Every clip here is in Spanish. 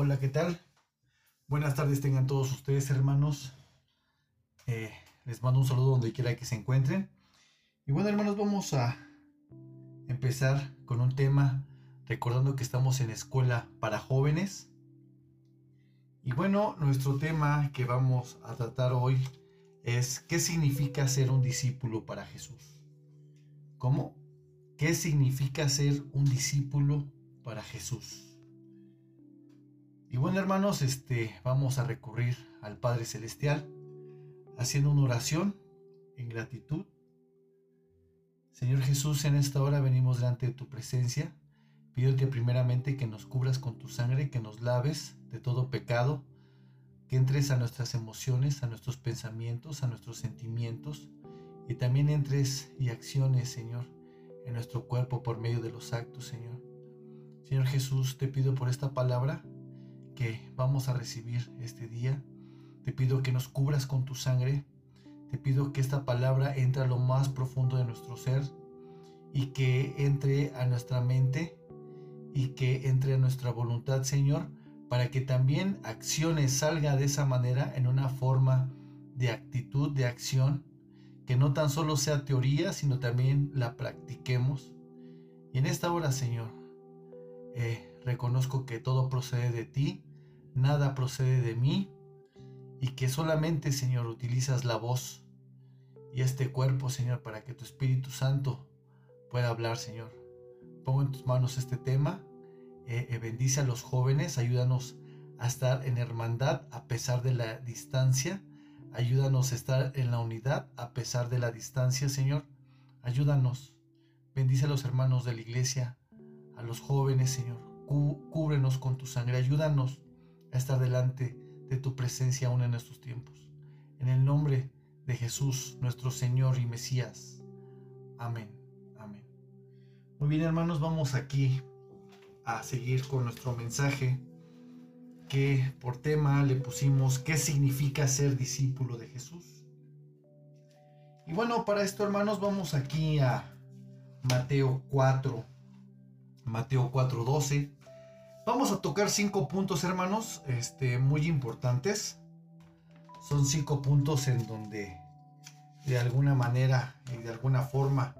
Hola, ¿qué tal? Buenas tardes tengan todos ustedes, hermanos. Eh, les mando un saludo donde quiera que se encuentren. Y bueno, hermanos, vamos a empezar con un tema recordando que estamos en escuela para jóvenes. Y bueno, nuestro tema que vamos a tratar hoy es ¿qué significa ser un discípulo para Jesús? ¿Cómo? ¿Qué significa ser un discípulo para Jesús? Y bueno, hermanos, este vamos a recurrir al Padre celestial haciendo una oración en gratitud. Señor Jesús, en esta hora venimos delante de tu presencia Pídote primeramente que nos cubras con tu sangre, que nos laves de todo pecado, que entres a nuestras emociones, a nuestros pensamientos, a nuestros sentimientos, y también entres y acciones, Señor, en nuestro cuerpo por medio de los actos, Señor. Señor Jesús, te pido por esta palabra que vamos a recibir este día. Te pido que nos cubras con tu sangre. Te pido que esta palabra entre a lo más profundo de nuestro ser y que entre a nuestra mente y que entre a nuestra voluntad, Señor, para que también acciones salga de esa manera en una forma de actitud, de acción, que no tan solo sea teoría, sino también la practiquemos. Y en esta hora, Señor, eh, reconozco que todo procede de ti, nada procede de mí, y que solamente, Señor, utilizas la voz y este cuerpo, Señor, para que tu Espíritu Santo pueda hablar, Señor. Pongo en tus manos este tema. Eh, eh, bendice a los jóvenes, ayúdanos a estar en hermandad a pesar de la distancia. Ayúdanos a estar en la unidad a pesar de la distancia, Señor. Ayúdanos. Bendice a los hermanos de la iglesia, a los jóvenes, Señor. cúbrenos con tu sangre. Ayúdanos a estar delante de tu presencia aún en estos tiempos. En el nombre de Jesús, nuestro Señor y Mesías. Amén. Muy bien hermanos, vamos aquí a seguir con nuestro mensaje que por tema le pusimos ¿qué significa ser discípulo de Jesús? Y bueno, para esto hermanos vamos aquí a Mateo 4, Mateo 4:12. Vamos a tocar cinco puntos hermanos, este, muy importantes. Son cinco puntos en donde de alguna manera y de alguna forma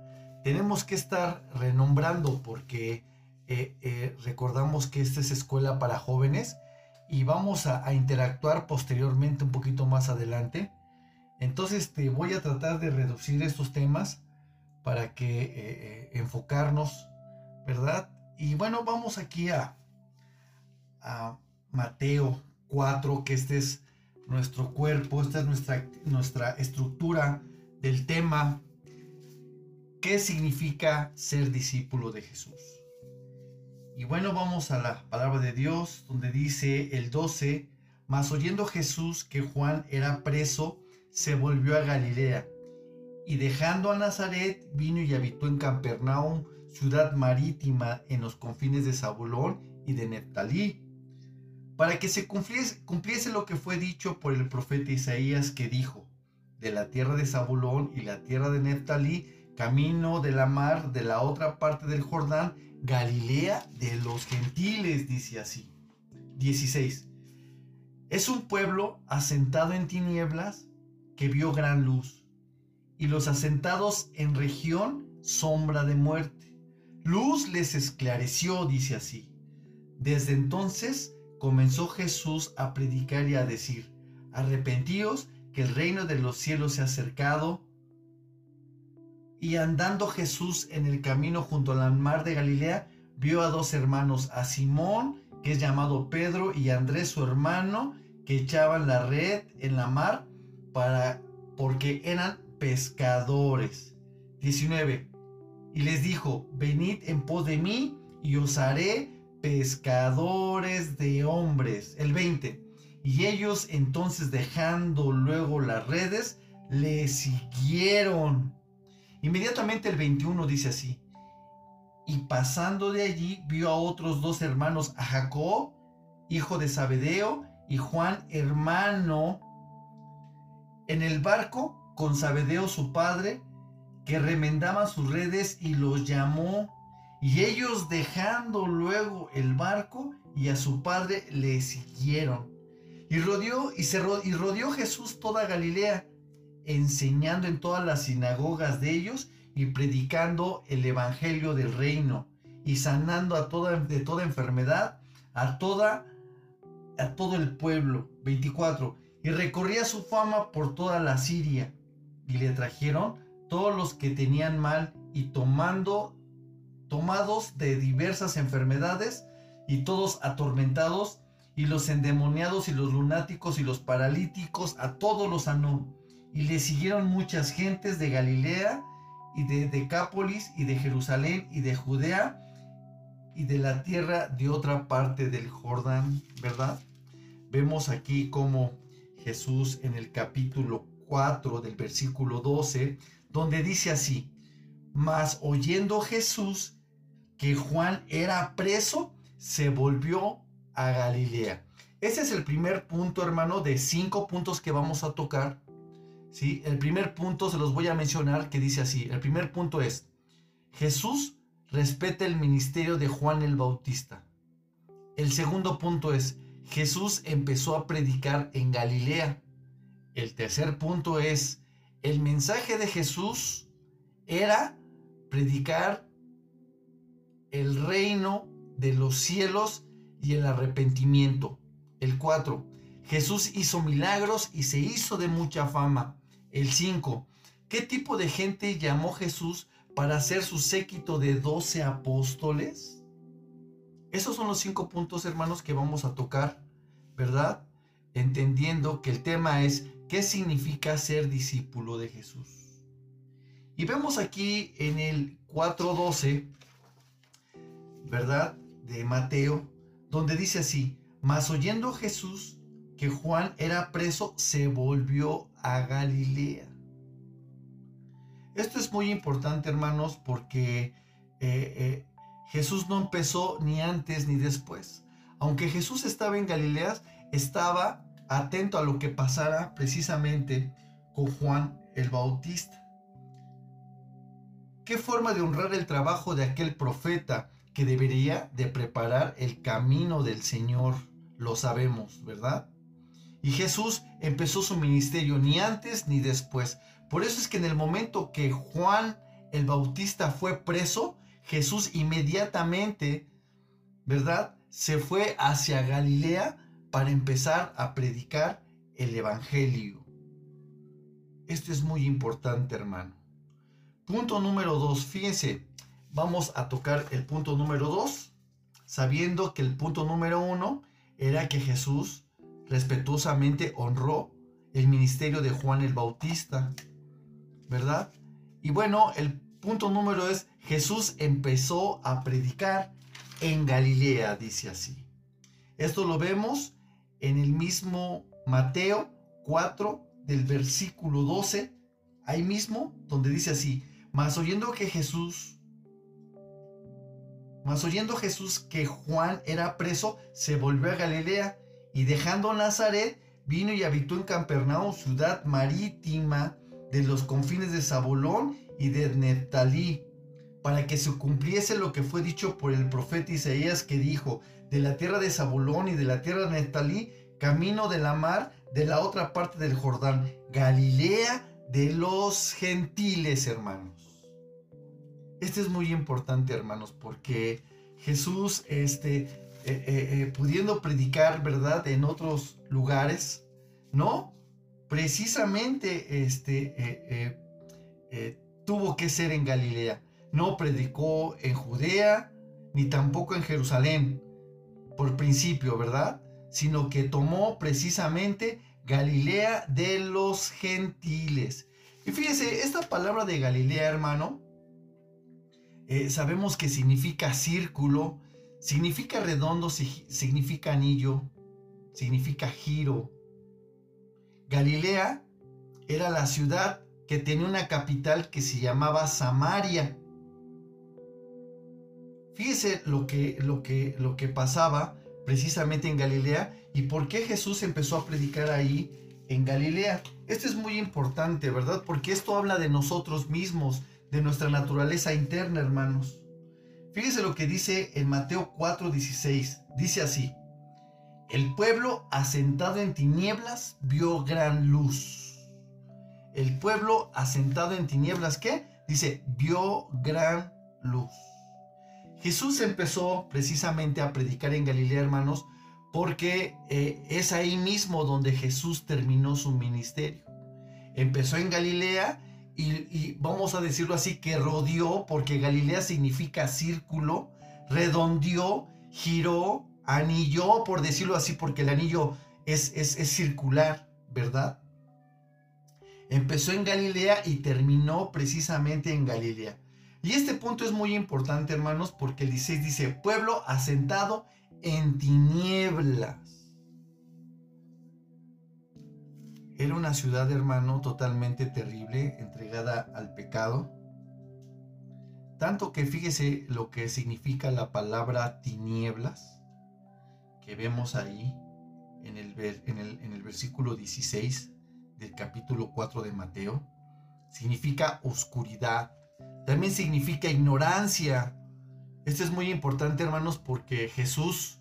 tenemos que estar renombrando porque eh, eh, recordamos que esta es escuela para jóvenes y vamos a, interactuar posteriormente un poquito más adelante. Entonces te voy a tratar de reducir estos temas para que eh, enfocarnos, ¿verdad? Y bueno, vamos aquí a, Mateo 4, que este es nuestro cuerpo, esta es nuestra, nuestra estructura del tema ¿Qué significa ser discípulo de Jesús? Y bueno, vamos a la palabra de Dios, donde dice el 12, mas oyendo Jesús que Juan era preso, se volvió a Galilea, y dejando a Nazaret, vino y habitó en Capernaum, ciudad marítima en los confines de Zabulón y de Neftalí, para que se cumpliese, lo que fue dicho por el profeta Isaías que dijo, de la tierra de Zabulón y la tierra de Neftalí, camino de la mar de la otra parte del Jordán, Galilea de los gentiles, dice así. 16. Es un pueblo asentado en tinieblas que vio gran luz, y los asentados en región sombra de muerte. Luz les esclareció, dice así. Desde entonces comenzó Jesús a predicar y a decir, arrepentíos que el reino de los cielos se ha acercado, y andando Jesús en el camino junto al mar de Galilea, vio a dos hermanos, a Simón, que es llamado Pedro, y a Andrés su hermano, que echaban la red en la mar para porque eran pescadores. 19. Y les dijo, venid en pos de mí y os haré pescadores de hombres. El 20. Y ellos entonces dejando luego las redes, le siguieron. Inmediatamente el 21 dice así, y pasando de allí vio a otros dos hermanos, a Jacob, hijo de Zabedeo, y Juan, hermano, en el barco con Zabedeo su padre, que remendaban sus redes y los llamó, Y ellos dejando luego el barco y a su padre le siguieron. Y rodeó, y, se y rodeó Jesús toda Galilea, enseñando en todas las sinagogas de ellos y predicando el evangelio del reino y sanando a toda, de toda enfermedad a toda a todo el pueblo. 24. Y recorría su fama por toda la Siria y le trajeron todos los que tenían mal y tomando tomados de diversas enfermedades y todos atormentados y los endemoniados y los lunáticos y los paralíticos a todos los sanó y le siguieron muchas gentes de Galilea y de Decápolis y de Jerusalén y de Judea y de la tierra de otra parte del Jordán, ¿verdad? Vemos aquí como Jesús en el capítulo 4 del versículo 12, donde dice así, mas oyendo Jesús que Juan era preso, se volvió a Galilea. Ese es el primer punto, hermano, de cinco puntos que vamos a tocar. ¿sí? El primer punto se los voy a mencionar que dice así. El primer punto es, Jesús respeta el ministerio de Juan el Bautista. El segundo punto es, Jesús empezó a predicar en Galilea. El tercer punto es, el mensaje de Jesús era predicar el reino de los cielos y el arrepentimiento. El 4. Jesús hizo milagros y se hizo de mucha fama. El 5. ¿Qué tipo de gente llamó Jesús para ser su séquito de 12 apóstoles? Esos son los cinco puntos, hermanos, que vamos a tocar, ¿verdad? Entendiendo que el tema es qué significa ser discípulo de Jesús. Y vemos aquí en el 4.12 ¿verdad? De Mateo, donde dice así, mas oyendo Jesús que Juan era preso, se volvió a Galilea. Esto es muy importante, hermanos, porque eh, eh, Jesús no empezó ni antes ni después. Aunque Jesús estaba en Galilea, estaba atento a lo que pasara precisamente con Juan el Bautista. ¿Qué forma de honrar el trabajo de aquel profeta que debería de preparar el camino del Señor, lo sabemos, ¿verdad? Y Jesús empezó su ministerio ni antes ni después. Por eso es que en el momento que Juan el Bautista fue preso, Jesús inmediatamente, ¿verdad? Se fue hacia Galilea para empezar a predicar el Evangelio. Esto es muy importante, hermano. Punto número dos, fíjense, vamos a tocar el punto número 2, sabiendo que el punto número 1 era que Jesús respetuosamente honró el ministerio de Juan el Bautista, ¿verdad? Y bueno, el punto número es, Jesús empezó a predicar en Galilea, dice así. Esto lo vemos en el mismo Mateo 4 del versículo 12, ahí mismo donde dice así, mas oyendo que Jesús mas oyendo Jesús que Juan era preso, se volvió a Galilea y dejando Nazaret, vino y habitó en Capernaum, ciudad marítima de los confines de Zabulón y de Neftalí, para que se cumpliese lo que fue dicho por el profeta Isaías que dijo, de la tierra de Zabulón y de la tierra de Neftalí, camino de la mar, de la otra parte del Jordán, Galilea de los gentiles, hermanos. Este es muy importante, hermanos, porque Jesús, este, eh, eh, eh, pudiendo predicar, ¿verdad?, en otros lugares, ¿no? Precisamente, este, tuvo que ser en Galilea. No predicó en Judea, ni tampoco en Jerusalén, por principio, ¿verdad? Sino que tomó precisamente Galilea de los gentiles. Y fíjese, esta palabra de Galilea, hermano, eh, sabemos que significa círculo, significa redondo, significa anillo, significa giro. Galilea era la ciudad que tenía una capital que se llamaba Samaria. Fíjese lo que, lo que, lo que pasaba precisamente en Galilea y por qué Jesús empezó a predicar ahí en Galilea. Esto es muy importante, ¿verdad? Porque esto habla de nosotros mismos, de nuestra naturaleza interna, hermanos. Fíjese lo que dice en Mateo 4:16. Dice así, el pueblo asentado en tinieblas vio gran luz. El pueblo asentado en tinieblas, ¿qué? Dice, vio gran luz. Jesús empezó precisamente a predicar en Galilea, hermanos, porque eh, es ahí mismo donde Jesús terminó su ministerio. Empezó en Galilea y, vamos a decirlo así, que rodeó, porque Galilea significa círculo, redondeó, giró, anilló, por decirlo así, porque el anillo es, es, es circular, ¿verdad? Empezó en Galilea y terminó precisamente en Galilea. Y este punto es muy importante, hermanos, porque el 16 dice, pueblo asentado en tinieblas. Era una ciudad, hermano, totalmente terrible, entregada al pecado. Tanto que fíjese lo que significa la palabra tinieblas, que vemos ahí en el, en el, en el versículo 16 del capítulo 4 de Mateo. Significa oscuridad. También significa ignorancia. Esto es muy importante, hermanos, porque Jesús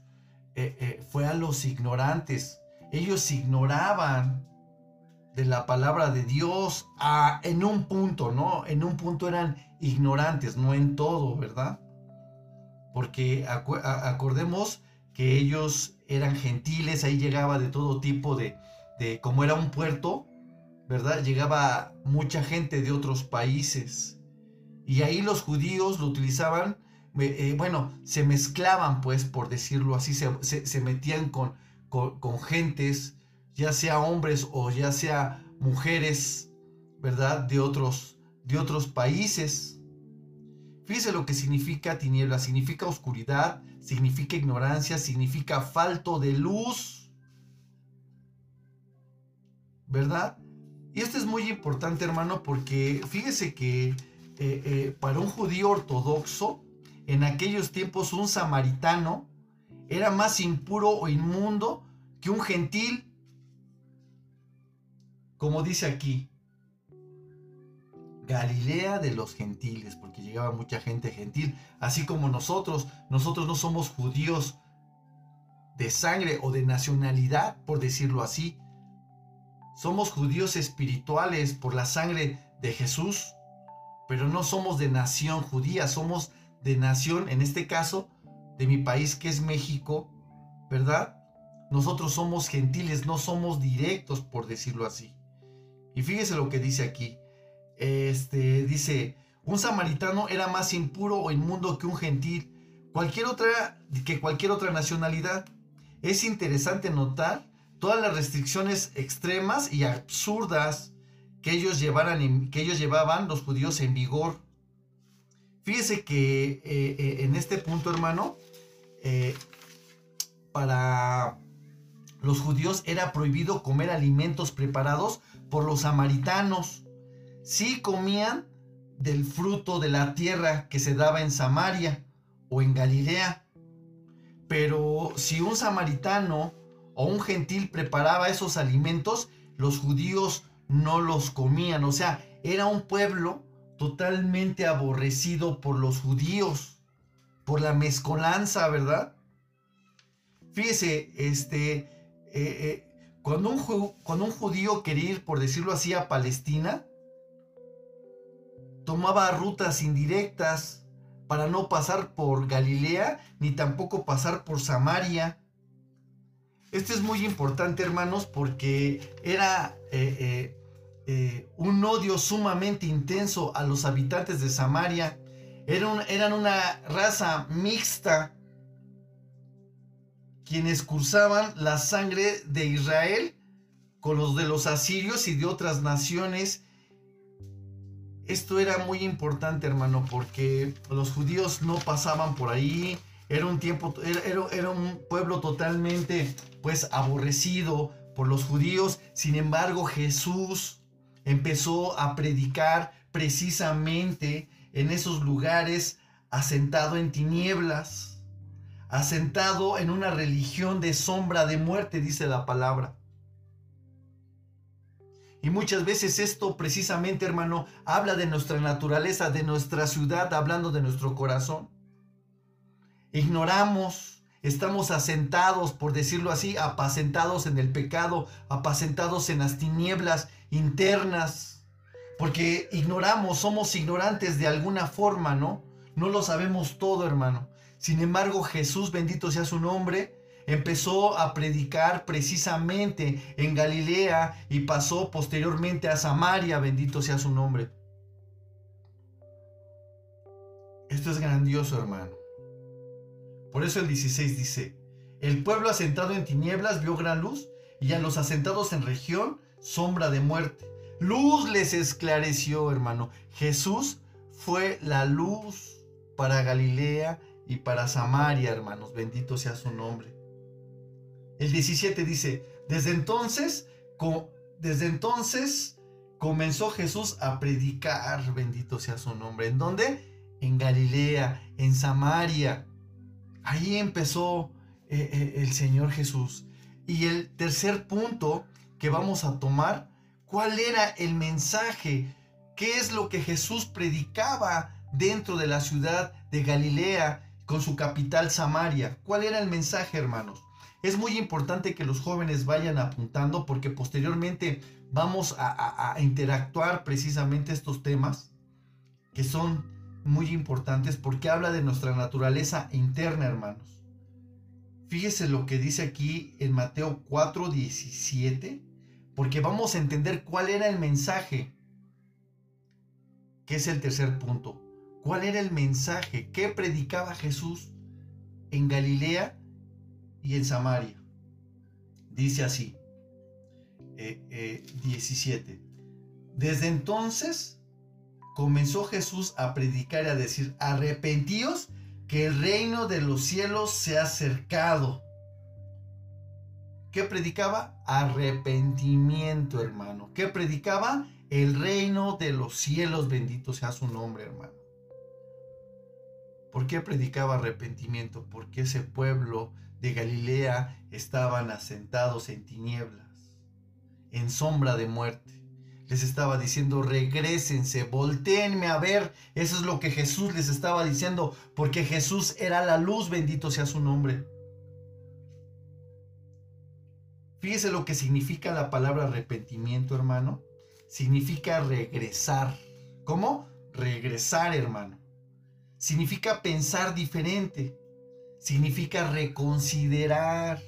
eh, eh, fue a los ignorantes. Ellos ignoraban de la palabra de Dios en un punto, ¿no? En un punto eran ignorantes, no en todo, ¿verdad? Porque acordemos que ellos eran gentiles, ahí llegaba de todo tipo de, de, como era un puerto, ¿verdad? Llegaba mucha gente de otros países. Y ahí los judíos lo utilizaban, eh, bueno, se mezclaban, pues, por decirlo así, se, metían con, con gentes ya sea hombres o ya sea mujeres, ¿verdad? De otros, de otros países. Fíjese lo que significa tiniebla, significa oscuridad, significa ignorancia, significa falto de luz, ¿verdad? Y esto es muy importante, hermano, porque fíjese que eh, eh, para un judío ortodoxo, en aquellos tiempos un samaritano era más impuro o inmundo que un gentil como dice aquí, Galilea de los gentiles, porque llegaba mucha gente gentil, así como nosotros, nosotros no somos judíos de sangre o de nacionalidad, por decirlo así. Somos judíos espirituales por la sangre de Jesús, pero no somos de nación judía, somos de nación, en este caso, de mi país que es México, ¿verdad? Nosotros somos gentiles, no somos directos, por decirlo así. Y fíjese lo que dice aquí. Este dice, un samaritano era más impuro o inmundo que un gentil, cualquier otra que cualquier otra nacionalidad. Es interesante notar todas las restricciones extremas y absurdas que ellos, llevaran que ellos llevaban los judíos en vigor. Fíjese que eh, eh, en este punto, hermano, eh, para los judíos era prohibido comer alimentos preparados por los samaritanos. Sí comían del fruto de la tierra que se daba en Samaria o en Galilea. Pero si un samaritano o un gentil preparaba esos alimentos, los judíos no los comían. O sea, era un pueblo totalmente aborrecido por los judíos, por la mezcolanza, ¿verdad? Fíjese, este, eh, eh, cuando un, un judío quería ir, por decirlo así, a Palestina, tomaba rutas indirectas para no pasar por Galilea ni tampoco pasar por Samaria. Esto es muy importante, hermanos, porque era eh, eh, eh, un odio sumamente intenso a los habitantes de Samaria. eran una raza mixta quienes cursaban la sangre de Israel con los de los asirios y de otras naciones. Esto era muy importante, hermano, porque los judíos no pasaban por ahí. Era un tiempo, era, era un pueblo totalmente, pues, aborrecido por los judíos. Sin embargo, Jesús empezó a predicar precisamente en esos lugares asentado en tinieblas asentado en una religión de sombra de muerte, dice la palabra. Y muchas veces esto precisamente, hermano, habla de nuestra naturaleza, de nuestra ciudad, hablando de nuestro corazón. ignoramos, estamos asentados, por decirlo así, apacentados en el pecado, apacentados en las tinieblas internas, porque ignoramos, somos ignorantes de alguna forma, ¿no? No lo sabemos todo, hermano. Sin embargo, Jesús, bendito sea su nombre, empezó a predicar precisamente en Galilea y pasó posteriormente a Samaria, bendito sea su nombre. Esto es grandioso, hermano. Por eso el 16 dice, el pueblo asentado en tinieblas vio gran luz y a los asentados en región sombra de muerte. Luz les esclareció, hermano. Jesús fue la luz para Galilea y para Samaria, hermanos. Bendito sea su nombre. El 17 dice, desde entonces, desde entonces comenzó Jesús a predicar, bendito sea su nombre. ¿En dónde? En Galilea, en Samaria. Ahí empezó eh, eh, el Señor Jesús. Y el tercer punto que vamos a tomar, ¿cuál era el mensaje? ¿Qué es lo que Jesús predicaba dentro de la ciudad de Galilea con su capital Samaria? ¿Cuál era el mensaje, hermanos? Es muy importante que los jóvenes vayan apuntando porque posteriormente vamos a, interactuar precisamente estos temas que son muy importantes porque habla de nuestra naturaleza interna, hermanos. Fíjese lo que dice aquí en Mateo 4, 17, porque vamos a entender cuál era el mensaje, que es el tercer punto. ¿Cuál era el mensaje? ¿Qué predicaba Jesús en Galilea y en Samaria. Dice así, 17. Eh, eh, Desde entonces comenzó Jesús a predicar y a decir, arrepentíos que el reino de los cielos se ha acercado. ¿Qué predicaba? Arrepentimiento, hermano. ¿Qué predicaba? El reino de los cielos, bendito sea su nombre, hermano. ¿Por qué predicaba arrepentimiento? Porque ese pueblo de Galilea estaban asentados en tinieblas, en sombra de muerte. Les estaba diciendo, regresense, volteenme a ver. Eso es lo que Jesús les estaba diciendo, porque Jesús era la luz, bendito sea su nombre. Fíjese lo que significa la palabra arrepentimiento, hermano. Significa regresar. ¿Cómo? Regresar, hermano. Significa pensar diferente significa reconsiderar.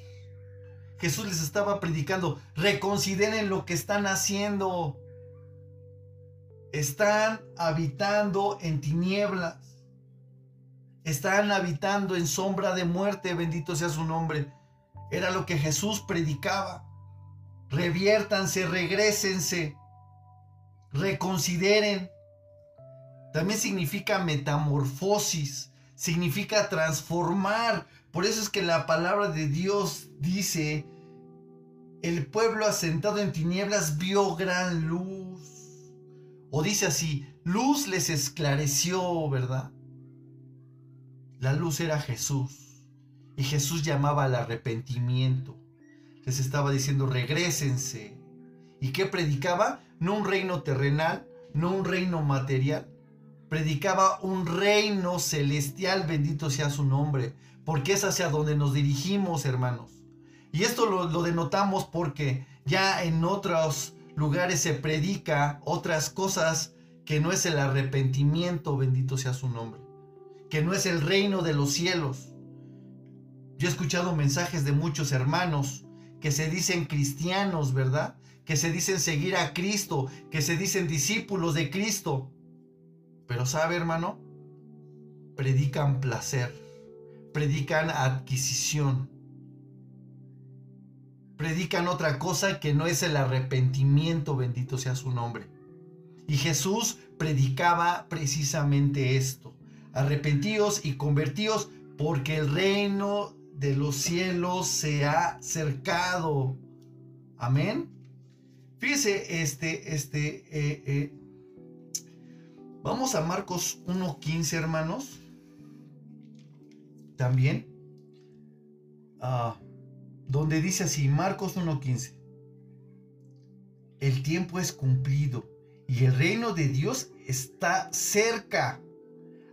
Jesús les estaba predicando, reconsideren lo que están haciendo. Están habitando en tinieblas. Están habitando en sombra de muerte, bendito sea su nombre. Era lo que Jesús predicaba. Reviértanse, regresense, reconsideren. También significa metamorfosis significa transformar. Por eso es que la palabra de Dios dice, el pueblo asentado en tinieblas vio gran luz. O dice así, luz les esclareció, ¿verdad? La luz era Jesús. Y Jesús llamaba al arrepentimiento. Les estaba diciendo, regresense. ¿Y qué predicaba? No un reino terrenal, no un reino material, predicaba un reino celestial, bendito sea su nombre, porque es hacia donde nos dirigimos, hermanos. Y esto lo, denotamos porque ya en otros lugares se predica otras cosas que no es el arrepentimiento, bendito sea su nombre, que no es el reino de los cielos. Yo he escuchado mensajes de muchos hermanos que se dicen cristianos, ¿verdad? Que se dicen seguir a Cristo, que se dicen discípulos de Cristo, pero sabe, hermano, predican placer, predican adquisición, predican otra cosa que no es el arrepentimiento, bendito sea su nombre. Y Jesús predicaba precisamente esto. Arrepentíos y convertíos porque el reino de los cielos se ha acercado. Amén. Fíjese, este, este, eh, eh, Vamos a Marcos 1.15, hermanos. También. Ah, donde dice así, Marcos 1.15. El tiempo es cumplido y el reino de Dios está cerca.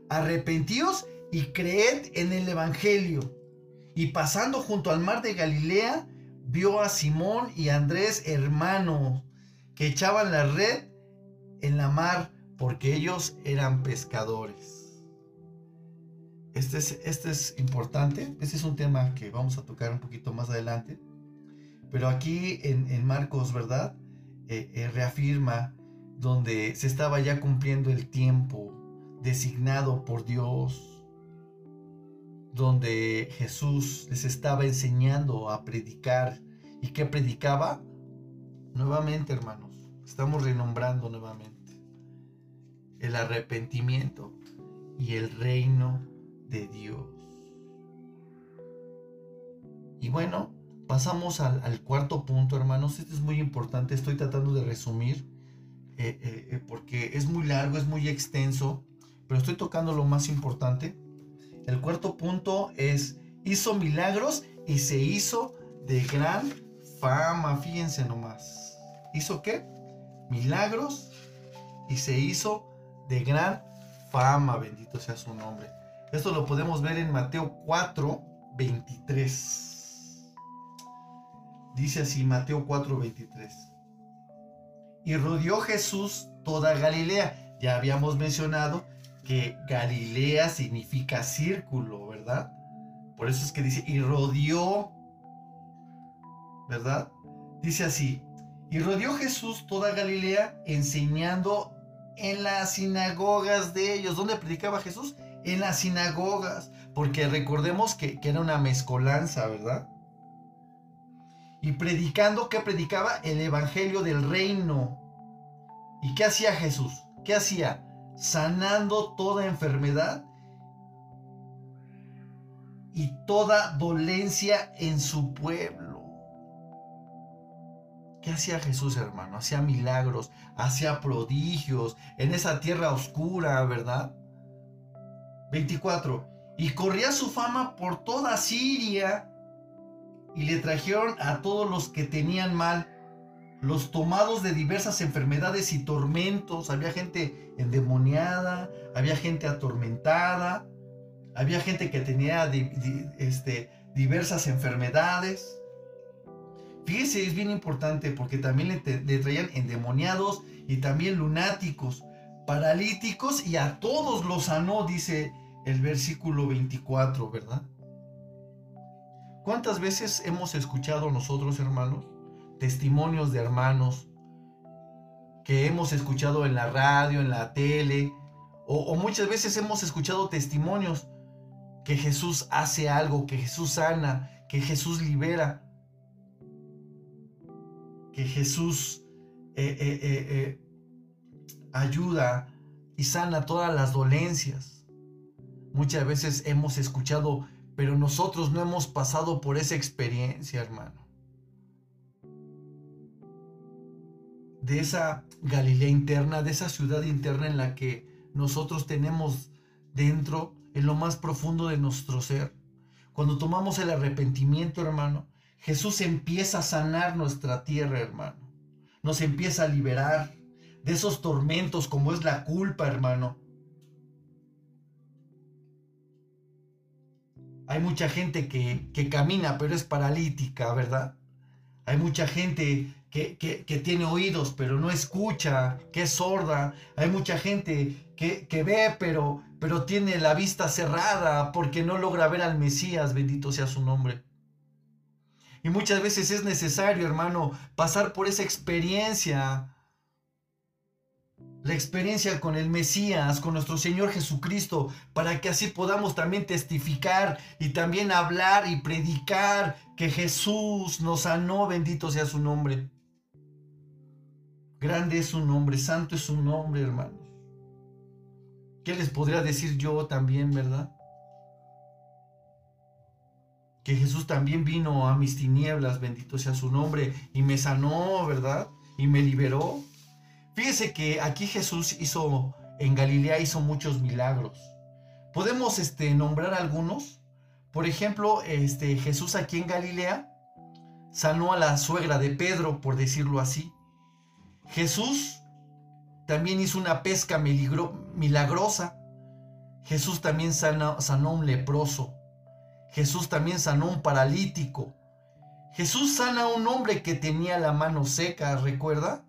Arrepentíos y creed en el Evangelio. Y pasando junto al mar de Galilea, vio a Simón y Andrés, hermanos, que echaban la red en la mar porque ellos eran pescadores. Este es, este es importante, este es un tema que vamos a tocar un poquito más adelante, pero aquí en, Marcos, ¿verdad? Eh, eh, reafirma donde se estaba ya cumpliendo el tiempo designado por Dios, donde Jesús les estaba enseñando a predicar. ¿Y qué predicaba? Nuevamente, hermanos, estamos renombrando nuevamente el arrepentimiento y el reino de Dios. Y bueno, pasamos al, cuarto punto, hermanos. Este es muy importante, estoy tratando de resumir eh, eh, eh, porque es muy largo, es muy extenso, pero estoy tocando lo más importante. El cuarto punto es, hizo milagros y se hizo de gran fama, fíjense nomás. ¿Hizo qué? Milagros y se hizo de gran fama, bendito sea su nombre. Esto lo podemos ver en Mateo 4, 23. Dice así, Mateo 4, 23. Y rodeó Jesús toda Galilea. Ya habíamos mencionado que Galilea significa círculo, ¿verdad? Por eso es que dice, y rodeó, ¿verdad? Dice así, y rodeó Jesús toda Galilea enseñando en las sinagogas de ellos. ¿Dónde predicaba Jesús? En las sinagogas, porque recordemos que, que era una mezcolanza, ¿verdad? Y predicando, ¿qué predicaba? El Evangelio del Reino. ¿Y qué hacía Jesús? ¿Qué hacía? sanando toda enfermedad y toda dolencia en su pueblo. ¿Qué hacía Jesús, hermano? Hacía milagros, hacía prodigios en esa tierra oscura, ¿verdad? 24. Y corría su fama por toda Siria y le trajeron a todos los que tenían mal los tomados de diversas enfermedades y tormentos. Había gente endemoniada, había gente atormentada, había gente que tenía este, diversas enfermedades. Fíjese, es bien importante porque también le, traían endemoniados y también lunáticos, paralíticos y a todos los sanó, dice el versículo 24, ¿verdad? ¿Cuántas veces hemos escuchado nosotros, hermanos? testimonios de hermanos que hemos escuchado en la radio, en la tele, o, muchas veces hemos escuchado testimonios que Jesús hace algo, que Jesús sana, que Jesús libera, que Jesús eh, eh, eh, ayuda y sana todas las dolencias. Muchas veces hemos escuchado, pero nosotros no hemos pasado por esa experiencia, hermano. de esa Galilea interna, de esa ciudad interna en la que nosotros tenemos dentro, en lo más profundo de nuestro ser. Cuando tomamos el arrepentimiento, hermano, Jesús empieza a sanar nuestra tierra, hermano. Nos empieza a liberar de esos tormentos como es la culpa, hermano. Hay mucha gente que, que camina, pero es paralítica, ¿verdad? Hay mucha gente que, tiene oídos pero no escucha, que es sorda. Hay mucha gente que, que ve pero, pero tiene la vista cerrada porque no logra ver al Mesías, bendito sea su nombre. Y muchas veces es necesario, hermano, pasar por esa experiencia. La experiencia con el Mesías, con nuestro Señor Jesucristo, para que así podamos también testificar y también hablar y predicar que Jesús nos sanó, bendito sea su nombre. Grande es su nombre, santo es su nombre, hermanos. ¿Qué les podría decir yo también, verdad? Que Jesús también vino a mis tinieblas, bendito sea su nombre, y me sanó, ¿verdad? Y me liberó. Fíjese que aquí Jesús hizo, en Galilea hizo muchos milagros. Podemos este, nombrar algunos. Por ejemplo, este, Jesús aquí en Galilea sanó a la suegra de Pedro, por decirlo así. Jesús también hizo una pesca milagrosa. Jesús también sanó, sanó un leproso. Jesús también sanó un paralítico. Jesús sana a un hombre que tenía la mano seca, ¿recuerda?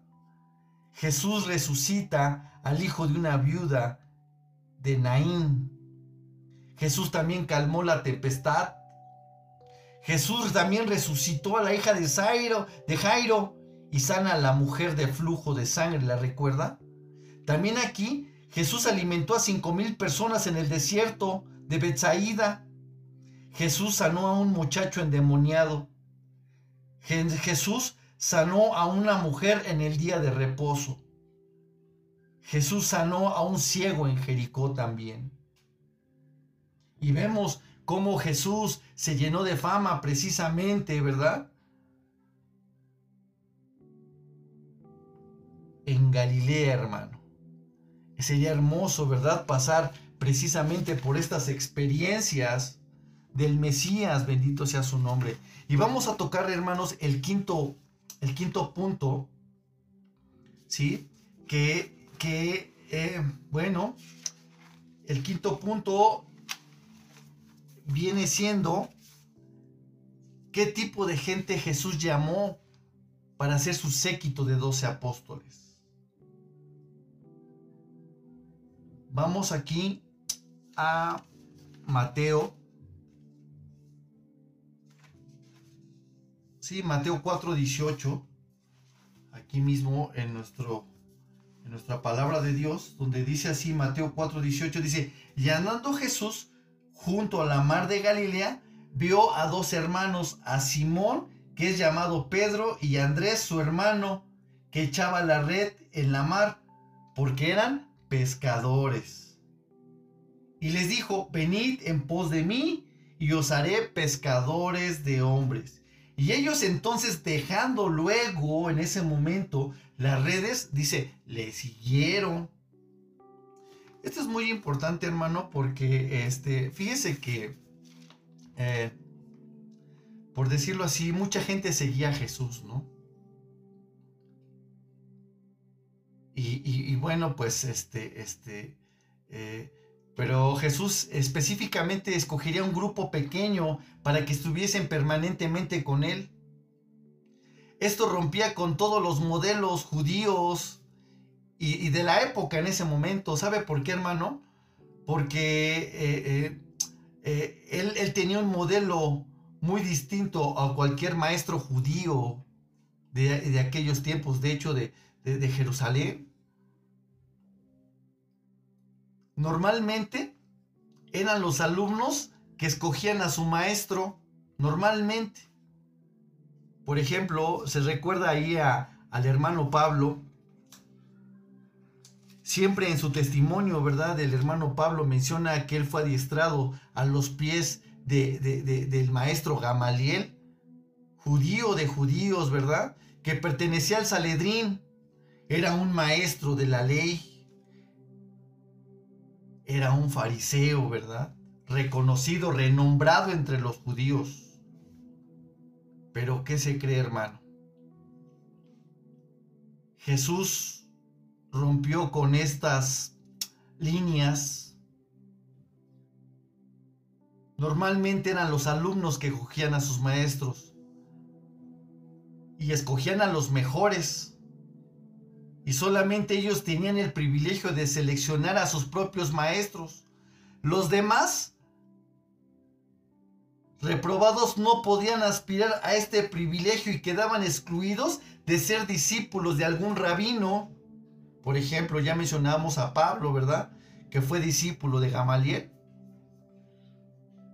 Jesús resucita al hijo de una viuda de Naín. Jesús también calmó la tempestad. Jesús también resucitó a la hija de Jairo, de Jairo y sana a la mujer de flujo de sangre, ¿la recuerda? También aquí Jesús alimentó a cinco mil personas en el desierto de Betsaída. Jesús sanó a un muchacho endemoniado. Jesús sanó a una mujer en el día de reposo. Jesús sanó a un ciego en Jericó también. Y vemos cómo Jesús se llenó de fama precisamente, ¿verdad? En Galilea, hermano. Sería hermoso, ¿verdad? Pasar precisamente por estas experiencias del Mesías, bendito sea su nombre. Y vamos a tocar, hermanos, el quinto, el quinto punto, ¿sí? Que, que eh, bueno, el quinto punto viene siendo qué tipo de gente Jesús llamó para ser su séquito de doce apóstoles. Vamos aquí a Mateo. Sí, Mateo 4:18. Aquí mismo en, nuestro, en nuestra palabra de Dios, donde dice así, Mateo 4:18, dice, y andando Jesús junto a la mar de Galilea, vio a dos hermanos, a Simón, que es llamado Pedro, y a Andrés, su hermano, que echaba la red en la mar, porque eran pescadores. Y les dijo, venid en pos de mí y os haré pescadores de hombres. Y ellos entonces dejando luego en ese momento las redes, dice, le siguieron. Esto es muy importante, hermano, porque este, fíjese que, eh, por decirlo así, mucha gente seguía a Jesús, ¿no? Y, bueno, pues este, este, eh, pero Jesús específicamente escogería un grupo pequeño para que estuviesen permanentemente con él. Esto rompía con todos los modelos judíos y, de la época en ese momento. ¿Sabe por qué, hermano? Porque eh, eh, él, tenía un modelo muy distinto a cualquier maestro judío de, aquellos tiempos, de hecho, de Jerusalén. Normalmente eran los alumnos que escogían a su maestro, normalmente. Por ejemplo, se recuerda ahí al hermano Pablo, siempre en su testimonio, ¿verdad? El hermano Pablo menciona que él fue adiestrado a los pies del maestro Gamaliel, judío de judíos, ¿verdad? Que pertenecía al Saledrín, era un maestro de la ley, era un fariseo, ¿verdad? Reconocido, renombrado entre los judíos. Pero ¿qué se cree, hermano? Jesús rompió con estas líneas. Normalmente eran los alumnos que escogían a sus maestros y escogían a los mejores y solamente ellos tenían el privilegio de seleccionar a sus propios maestros. Los demás reprobados no podían aspirar a este privilegio y quedaban excluidos de ser discípulos de algún rabino. Por ejemplo, ya mencionamos a Pablo, ¿verdad? Que fue discípulo de Gamaliel.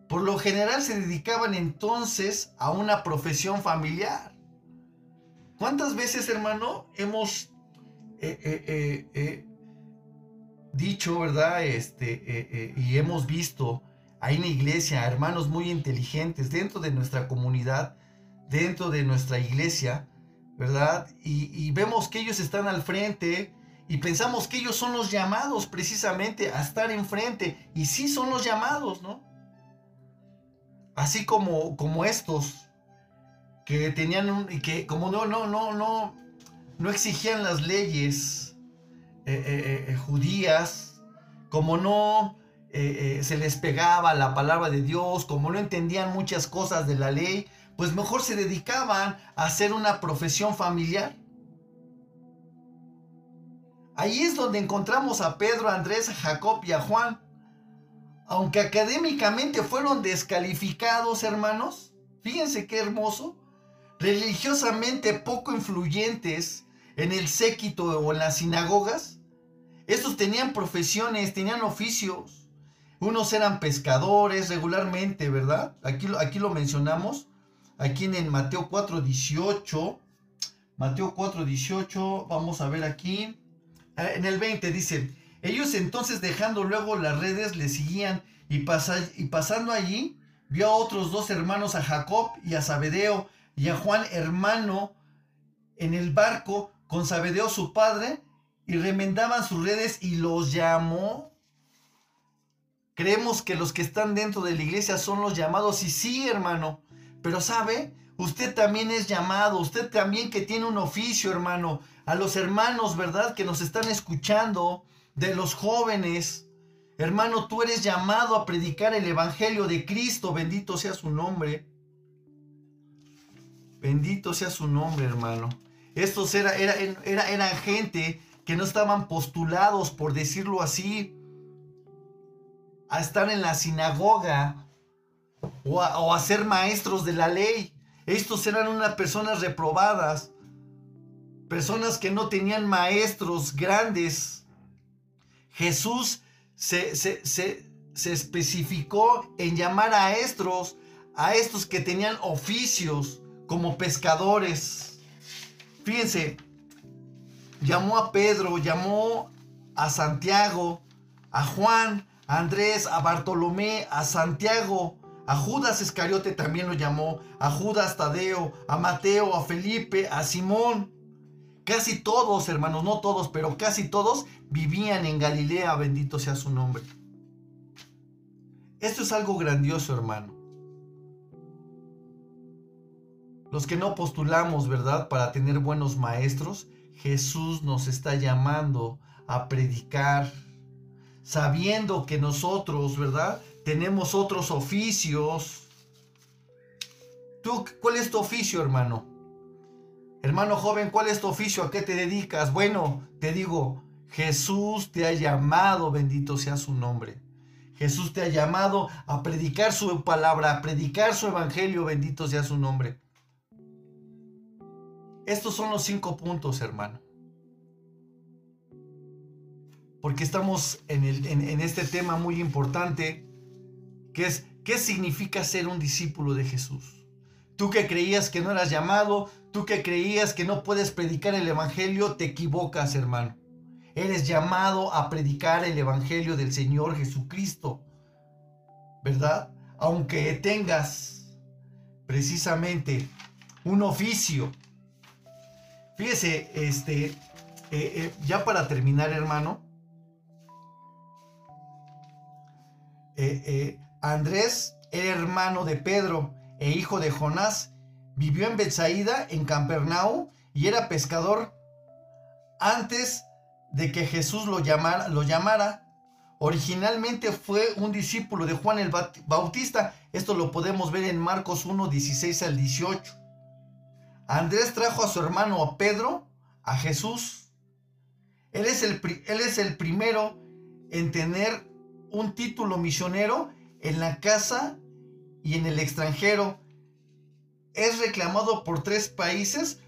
Por lo general se dedicaban entonces a una profesión familiar. ¿Cuántas veces, hermano, hemos dicho, ¿verdad? Este, y hemos visto en la iglesia hermanos muy inteligentes dentro de nuestra comunidad, dentro de nuestra iglesia, ¿verdad? Y, vemos que ellos están al frente y pensamos que ellos son los llamados precisamente a estar enfrente. Y sí son los llamados, ¿no? Así como, como estos que tenían un, que como no, no, no, no, no exigían las leyes eh, eh, eh, judías, como no se les pegaba la palabra de Dios, como no entendían muchas cosas de la ley, pues mejor se dedicaban a hacer una profesión familiar. Ahí es donde encontramos a Pedro, a Andrés, a Jacob y a Juan. Aunque académicamente fueron descalificados, hermanos, fíjense qué hermoso, religiosamente poco influyentes en el séquito o en las sinagogas, estos tenían profesiones, tenían oficios. Unos eran pescadores regularmente, ¿verdad? Aquí, aquí lo mencionamos, aquí en Mateo 4, 18. Mateo 4, 18, vamos a ver aquí. Ah, en el 20 dice, ellos entonces dejando luego las redes le seguían y, y pasando allí vio a otros dos hermanos, a Jacob y a Zabedeo y a Juan hermano en el barco con Zabedeo su padre y remendaban sus redes y los llamó. Creemos que los que están dentro de la iglesia son los llamados y sí, hermano, pero sabe, usted también es llamado, usted también que tiene un oficio, hermano, a los hermanos, ¿verdad? Que nos están escuchando, de los jóvenes. Hermano, tú eres llamado a predicar el Evangelio de Cristo, bendito sea su nombre. Bendito sea su nombre, hermano. Estos era, era, era, eran gente que no estaban postulados, por decirlo así, a estar en la sinagoga o a, ser maestros de la ley. Estos eran unas personas reprobadas, personas que no tenían maestros grandes. Jesús se, se, se, se especificó en llamar a estos, a estos que tenían oficios como pescadores. Fíjense, llamó a Pedro, llamó a Santiago, a Juan, a Andrés, a Bartolomé, a Santiago, a Judas Iscariote también lo llamó, a Judas Tadeo, a Mateo, a Felipe, a Simón. Casi todos, hermanos, no todos, pero casi todos vivían en Galilea, bendito sea su nombre. Esto es algo grandioso, hermano. Los que no postulamos, ¿verdad? Para tener buenos maestros, Jesús nos está llamando a predicar, sabiendo que nosotros, ¿verdad? Tenemos otros oficios. ¿Tú cuál es tu oficio, hermano? Hermano joven, ¿cuál es tu oficio? ¿A qué te dedicas? Bueno, te digo, Jesús te ha llamado, bendito sea su nombre. Jesús te ha llamado a predicar su palabra, a predicar su evangelio, bendito sea su nombre. Estos son los cinco puntos, hermano. Porque estamos en, en, este tema muy importante, que es, ¿qué significa ser un discípulo de Jesús? Tú que creías que no eras llamado, tú que creías que no puedes predicar el Evangelio, te equivocas, hermano. Eres llamado a predicar el Evangelio del Señor Jesucristo, ¿verdad? Aunque tengas precisamente un oficio, Fíjese, este, eh, eh, ya para terminar, hermano, eh, Andrés era hermano de Pedro e hijo de Jonás, vivió en Bethsaida, en Campernau, y era pescador antes de que Jesús lo llamara, lo llamara. Originalmente fue un discípulo de Juan el Bautista. Esto lo podemos ver en Marcos 1, 16 al 18. Andrés trajo a su hermano a Pedro, a Jesús. Él es, el, él es el primero en tener un título misionero en la casa y en el extranjero. Es reclamado por tres países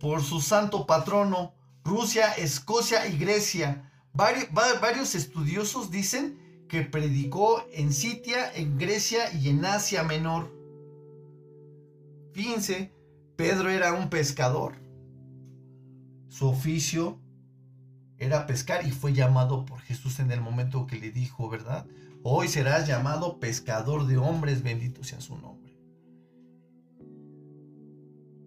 por su santo patrono, Rusia, Escocia y Grecia. varios estudiosos dicen que predicó en Sitia, en Grecia y en Asia Menor. Fíjense, Pedro era un pescador. Su oficio era pescar y fue llamado por Jesús en el momento que le dijo, ¿verdad? Hoy serás llamado pescador de hombres, bendito sea su nombre.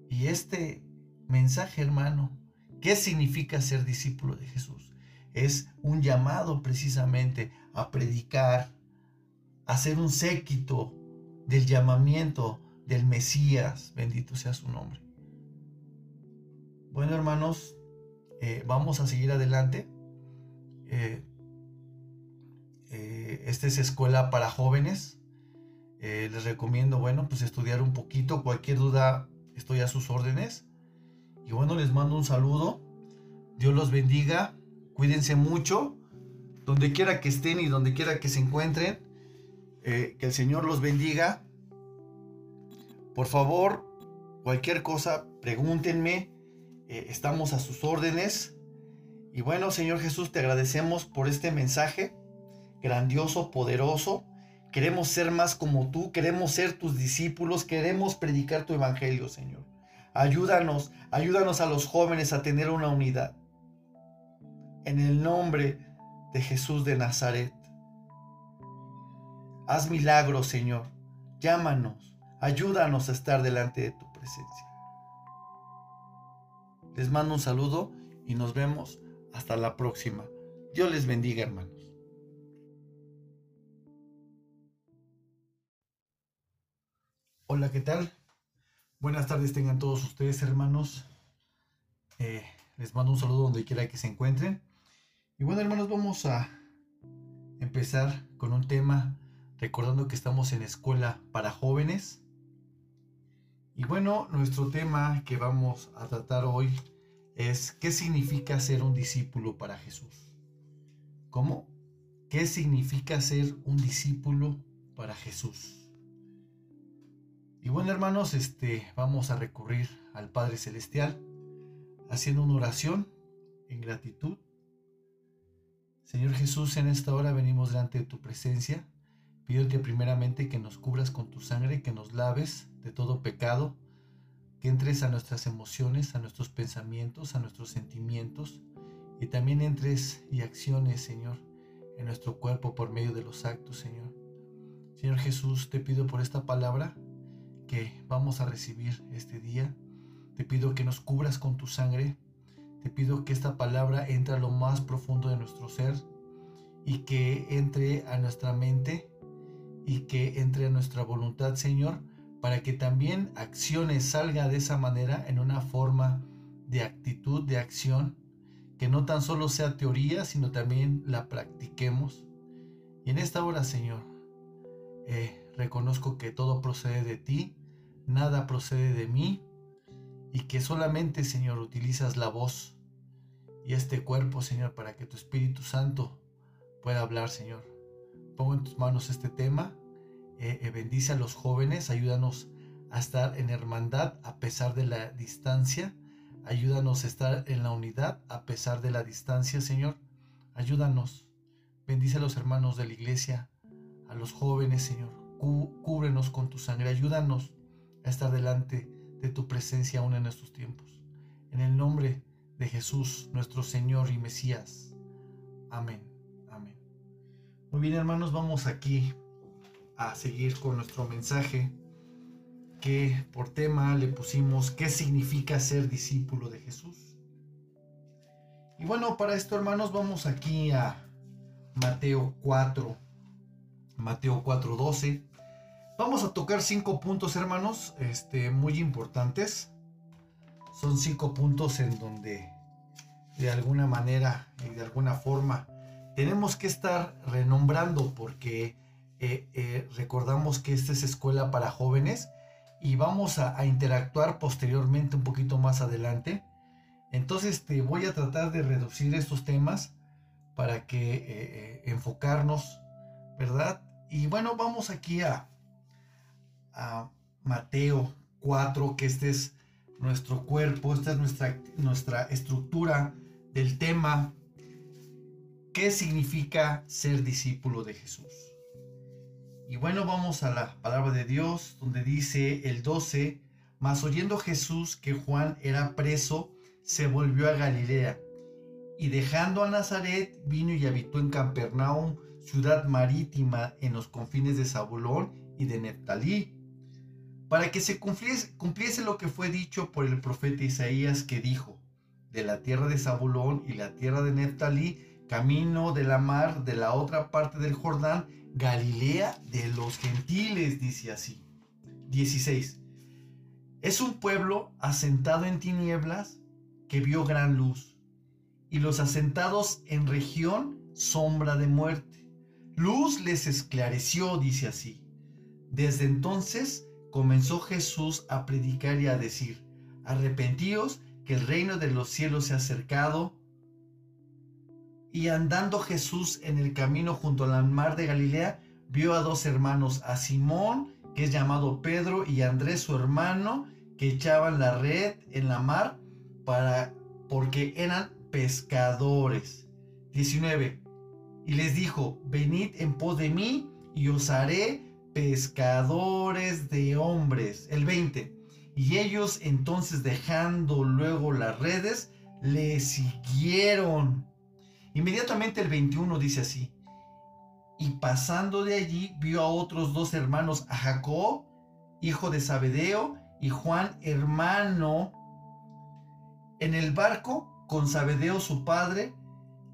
Y este mensaje, hermano, ¿qué significa ser discípulo de Jesús? Es un llamado precisamente a predicar, a ser un séquito del llamamiento del Mesías, bendito sea su nombre. Bueno, hermanos, eh, vamos a seguir adelante. Eh, eh, esta es escuela para jóvenes. Les recomiendo, bueno, pues estudiar un poquito. Cualquier duda, estoy a sus órdenes. Y bueno, les mando un saludo. Dios los bendiga. Cuídense mucho. Donde quiera que estén y donde quiera que se encuentren. que el Señor los bendiga. Por favor, cualquier cosa, pregúntenme. estamos a sus órdenes. Y bueno, Señor Jesús, te agradecemos por este mensaje grandioso, poderoso. Queremos ser más como tú, queremos ser tus discípulos, queremos predicar tu evangelio, Señor. Ayúdanos, ayúdanos a los jóvenes a tener una unidad. En el nombre de Jesús de Nazaret. Haz milagros, Señor. Llámanos, ayúdanos a estar delante de tu presencia. Les mando un saludo y nos vemos hasta la próxima. Dios les bendiga, hermanos. Hola, ¿qué tal? Buenas tardes tengan todos ustedes, hermanos. Eh, les mando un saludo donde quiera que se encuentren. Y bueno, hermanos, vamos a empezar con un tema recordando que estamos en escuela para jóvenes. Y bueno, nuestro tema que vamos a tratar hoy es qué significa ser un discípulo para Jesús. ¿Cómo? ¿Qué significa ser un discípulo para Jesús? Y bueno, hermanos, este vamos a recurrir al Padre celestial haciendo una oración en gratitud. Señor Jesús, en esta hora venimos delante de tu presencia, pidiéndote primeramente que nos cubras con tu sangre, que nos laves de todo pecado que entres a nuestras emociones, a nuestros pensamientos, a nuestros sentimientos y también entres y acciones, Señor, en nuestro cuerpo por medio de los actos, Señor. Señor Jesús, te pido por esta palabra que vamos a recibir este día. Te pido que nos cubras con tu sangre. Te pido que esta palabra entre a lo más profundo de nuestro ser y que entre a nuestra mente y que entre a nuestra voluntad, Señor, para que también acciones salga de esa manera en una forma de actitud, de acción, que no tan solo sea teoría, sino también la practiquemos. Y en esta hora, Señor, eh, reconozco que todo procede de ti, nada procede de mí, y que solamente, Señor, utilizas la voz y este cuerpo, Señor, para que tu Espíritu Santo pueda hablar, Señor. Pongo en tus manos este tema eh, eh, bendice a los jóvenes, ayúdanos a estar en hermandad a pesar de la distancia, ayúdanos a estar en la unidad a pesar de la distancia, Señor, ayúdanos, bendice a los hermanos de la iglesia, a los jóvenes, Señor, cúbrenos con tu sangre, ayúdanos a estar delante de tu presencia aún en estos tiempos. En el nombre de Jesús, nuestro Señor y Mesías. Amén. Amén. Muy bien, hermanos, vamos aquí a seguir con nuestro mensaje que por tema le pusimos ¿qué significa ser discípulo de Jesús? Y bueno, para esto hermanos vamos aquí a Mateo 4, Mateo 4:12. Vamos a tocar cinco puntos hermanos, este, muy importantes. Son cinco puntos en donde de alguna manera y de alguna forma tenemos que estar renombrando porque eh, eh, recordamos que esta es escuela para jóvenes y vamos a, interactuar posteriormente un poquito más adelante. Entonces te voy a tratar de reducir estos temas para que eh, enfocarnos, ¿verdad? Y bueno, vamos aquí a, a Mateo 4, que este es nuestro cuerpo, esta es nuestra, nuestra estructura del tema. ¿Qué significa ser discípulo de Jesús? Y bueno, vamos a la palabra de Dios, donde dice el 12, mas oyendo Jesús que Juan era preso, se volvió a Galilea, y dejando a Nazaret, vino y habitó en Capernaum, ciudad marítima en los confines de Zabulón y de Neftalí, para que se cumpliese, cumpliese lo que fue dicho por el profeta Isaías que dijo, de la tierra de Zabulón y la tierra de Neftalí, camino de la mar de la otra parte del Jordán, Galilea de los gentiles, dice así. 16. Es un pueblo asentado en tinieblas que vio gran luz, y los asentados en región sombra de muerte, luz les esclareció, dice así. Desde entonces comenzó Jesús a predicar y a decir, arrepentíos que el reino de los cielos se ha acercado. Y andando Jesús en el camino junto al mar de Galilea, vio a dos hermanos, a Simón, que es llamado Pedro, y a Andrés su hermano, que echaban la red en la mar para porque eran pescadores. 19. Y les dijo, venid en pos de mí y os haré pescadores de hombres. El 20. Y ellos entonces dejando luego las redes, le siguieron. Inmediatamente el 21 dice así. Y pasando de allí vio a otros dos hermanos, a Jacob, hijo de Zabedeo, y Juan, hermano, en el barco con Zabedeo su padre,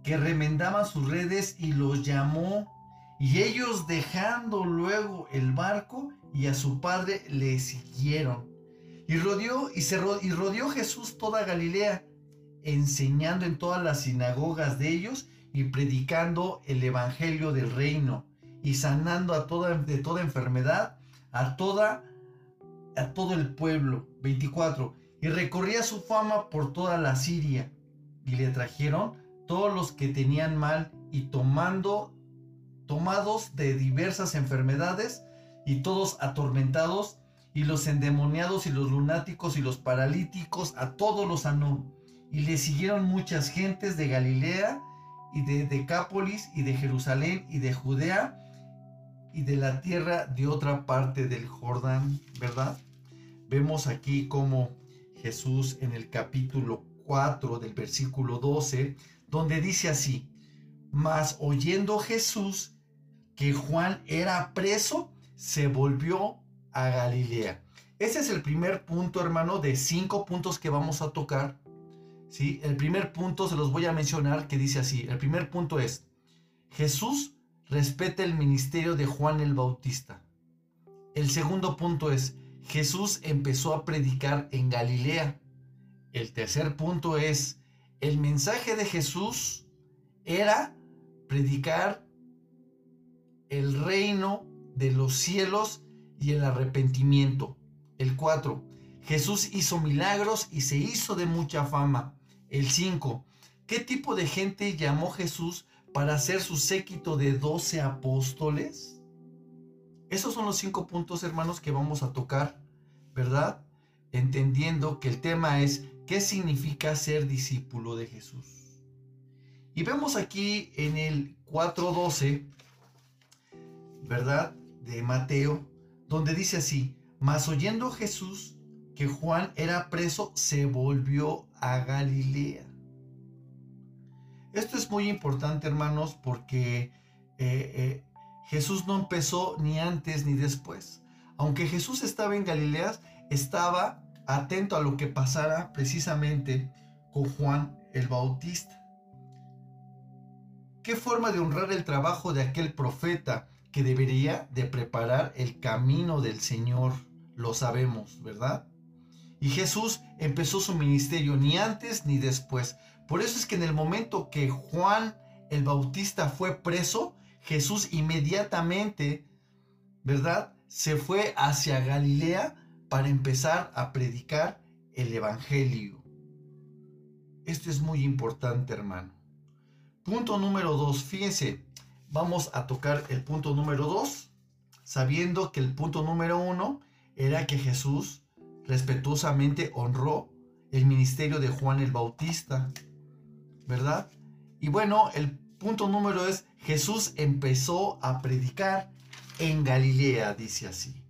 que remendaba sus redes y los llamó. Y ellos dejando luego el barco y a su padre le siguieron. Y rodeó, y, se, y rodeó Jesús toda Galilea, enseñando en todas las sinagogas de ellos y predicando el evangelio del reino y sanando a toda, de toda enfermedad a toda a todo el pueblo. 24. Y recorría su fama por toda la Siria y le trajeron todos los que tenían mal y tomando tomados de diversas enfermedades y todos atormentados y los endemoniados y los lunáticos y los paralíticos a todos los sanó y le siguieron muchas gentes de Galilea y de Decápolis y de Jerusalén y de Judea y de la tierra de otra parte del Jordán, ¿verdad? Vemos aquí como Jesús en el capítulo 4 del versículo 12, donde dice así, mas oyendo Jesús que Juan era preso, se volvió a Galilea. Ese es el primer punto, hermano, de cinco puntos que vamos a tocar. ¿Sí? El primer punto se los voy a mencionar que dice así. El primer punto es, Jesús respeta el ministerio de Juan el Bautista. El segundo punto es, Jesús empezó a predicar en Galilea. El tercer punto es, el mensaje de Jesús era predicar el reino de los cielos y el arrepentimiento. El 4. Jesús hizo milagros y se hizo de mucha fama. El 5. ¿Qué tipo de gente llamó Jesús para ser su séquito de doce apóstoles? Esos son los cinco puntos, hermanos, que vamos a tocar, ¿verdad? Entendiendo que el tema es qué significa ser discípulo de Jesús. Y vemos aquí en el 4.12, ¿verdad? De Mateo, donde dice así, mas oyendo Jesús que Juan era preso, se volvió a Galilea. Esto es muy importante, hermanos, porque eh, eh, Jesús no empezó ni antes ni después. Aunque Jesús estaba en Galilea, estaba atento a lo que pasara precisamente con Juan el Bautista. ¿Qué forma de honrar el trabajo de aquel profeta que debería de preparar el camino del Señor? Lo sabemos, ¿verdad? Y Jesús empezó su ministerio ni antes ni después. Por eso es que en el momento que Juan el Bautista fue preso, Jesús inmediatamente, ¿verdad? Se fue hacia Galilea para empezar a predicar el Evangelio. Esto es muy importante, hermano. Punto número dos, fíjense, vamos a tocar el punto número dos, sabiendo que el punto número uno era que Jesús respetuosamente honró el ministerio de Juan el Bautista. ¿verdad? Y bueno, el punto número es, Jesús empezó a predicar en Galilea, dice así.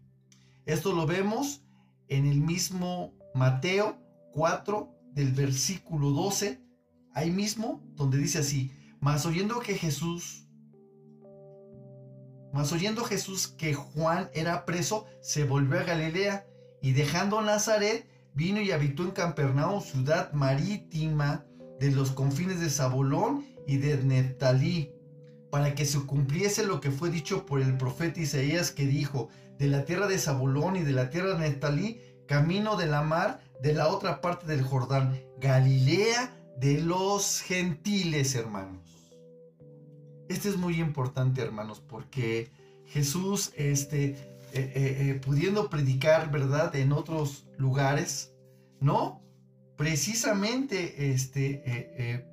Esto lo vemos en el mismo Mateo 4 del versículo 12, ahí mismo donde dice así, mas oyendo que Jesús, mas oyendo Jesús que Juan era preso, se volvió a Galilea y dejando Nazaret, vino y habitó en Capernaum, ciudad marítima, de los confines de Zabulón y de Neftalí, para que se cumpliese lo que fue dicho por el profeta Isaías que dijo, de la tierra de Zabulón y de la tierra de Neftalí, camino de la mar, de la otra parte del Jordán, Galilea de los gentiles, hermanos. Este es muy importante, hermanos, porque Jesús, este, eh, eh, eh, pudiendo predicar, ¿verdad?, en otros lugares, ¿no? Precisamente, este,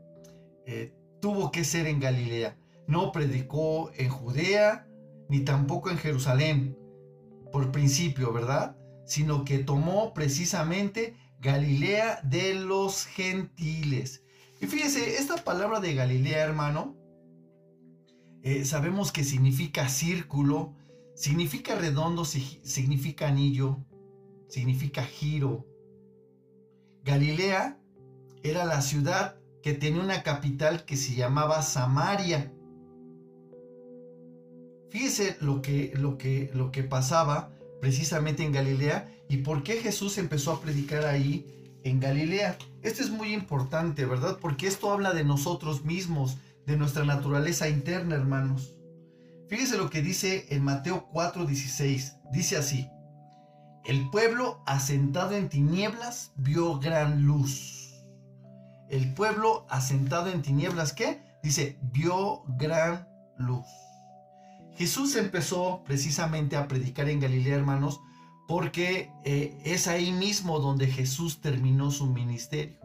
tuvo que ser en Galilea. No predicó en Judea, ni tampoco en Jerusalén, por principio, ¿verdad? Sino que tomó precisamente Galilea de los gentiles. Y fíjese, esta palabra de Galilea, hermano, sabemos que significa círculo, significa redondo, significa anillo, significa giro. Galilea era la ciudad que tenía una capital que se llamaba Samaria. Fíjese lo que, lo que, lo que pasaba precisamente en Galilea y por qué Jesús empezó a predicar ahí en Galilea. Esto es muy importante, ¿verdad? Porque esto habla de nosotros mismos, de nuestra naturaleza interna, hermanos. Fíjese lo que dice en Mateo 4:16. Dice así, el pueblo asentado en tinieblas vio gran luz. El pueblo asentado en tinieblas, ¿qué? Dice, vio gran luz. Jesús empezó precisamente a predicar en Galilea, hermanos, porque eh, es ahí mismo donde Jesús terminó su ministerio.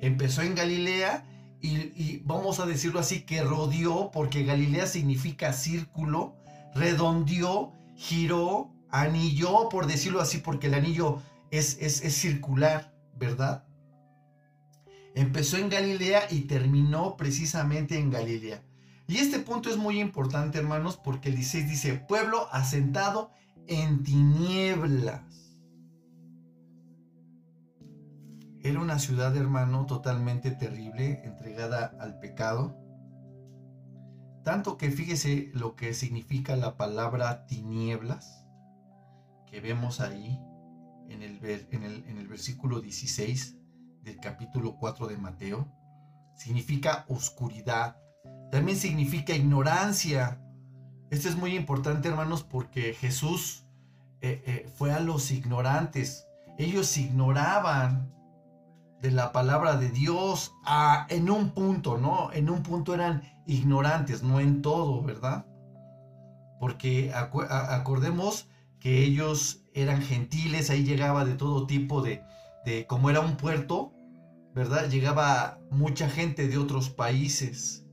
Empezó en Galilea y, vamos a decirlo así, que rodeó, porque Galilea significa círculo, redondeó, giró, anilló, por decirlo así, porque el anillo es, es, es circular, ¿verdad? Empezó en Galilea y terminó precisamente en Galilea. Y este punto es muy importante, hermanos, porque el 16 dice, pueblo asentado en tinieblas Era una ciudad, hermano, totalmente terrible, entregada al pecado. Tanto que fíjese lo que significa la palabra tinieblas, que vemos ahí en el, en el, versículo 16 del capítulo 4 de Mateo. Significa oscuridad. También significa ignorancia. Esto es muy importante, hermanos, porque Jesús eh, eh, fue a los ignorantes. Ellos ignoraban de la palabra de Dios a, en un punto, ¿no? En un punto eran ignorantes, no en todo, ¿verdad? Porque acordemos que ellos eran gentiles, ahí llegaba de todo tipo de, de, como era un puerto, ¿verdad? Llegaba mucha gente de otros países.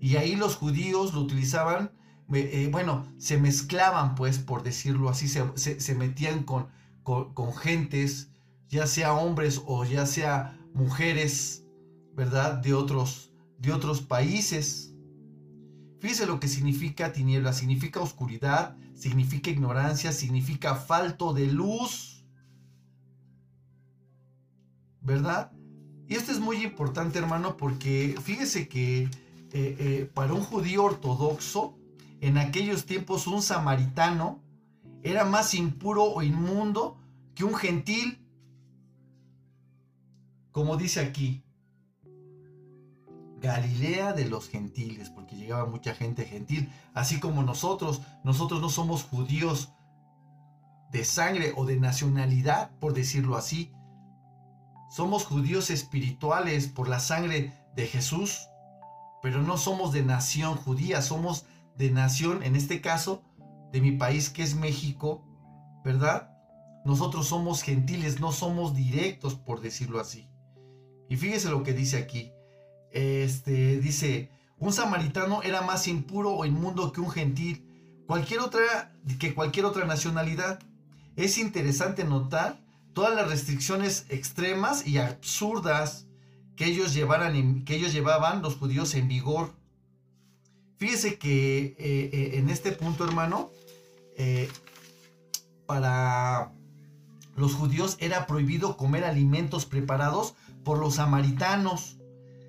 Y ahí los judíos lo utilizaban, eh, bueno, se mezclaban, pues, por decirlo así, se, metían con, con, con gentes ya sea hombres o ya sea mujeres, ¿verdad? De otros, de otros países. Fíjese lo que significa tiniebla, significa oscuridad, significa ignorancia, significa falto de luz, ¿verdad? Y esto es muy importante, hermano, porque fíjese que eh, eh, para un judío ortodoxo, en aquellos tiempos un samaritano era más impuro o inmundo que un gentil como dice aquí, Galilea de los gentiles, porque llegaba mucha gente gentil, así como nosotros, nosotros no somos judíos de sangre o de nacionalidad, por decirlo así. Somos judíos espirituales por la sangre de Jesús, pero no somos de nación judía, somos de nación, en este caso, de mi país que es México, ¿verdad? Nosotros somos gentiles, no somos directos, por decirlo así. Y fíjese lo que dice aquí. Este dice, un samaritano era más impuro o inmundo que un gentil, cualquier otra que cualquier otra nacionalidad. Es interesante notar todas las restricciones extremas y absurdas que ellos, que ellos llevaban los judíos en vigor. Fíjese que eh, eh, en este punto, hermano, eh, para los judíos era prohibido comer alimentos preparados por los samaritanos.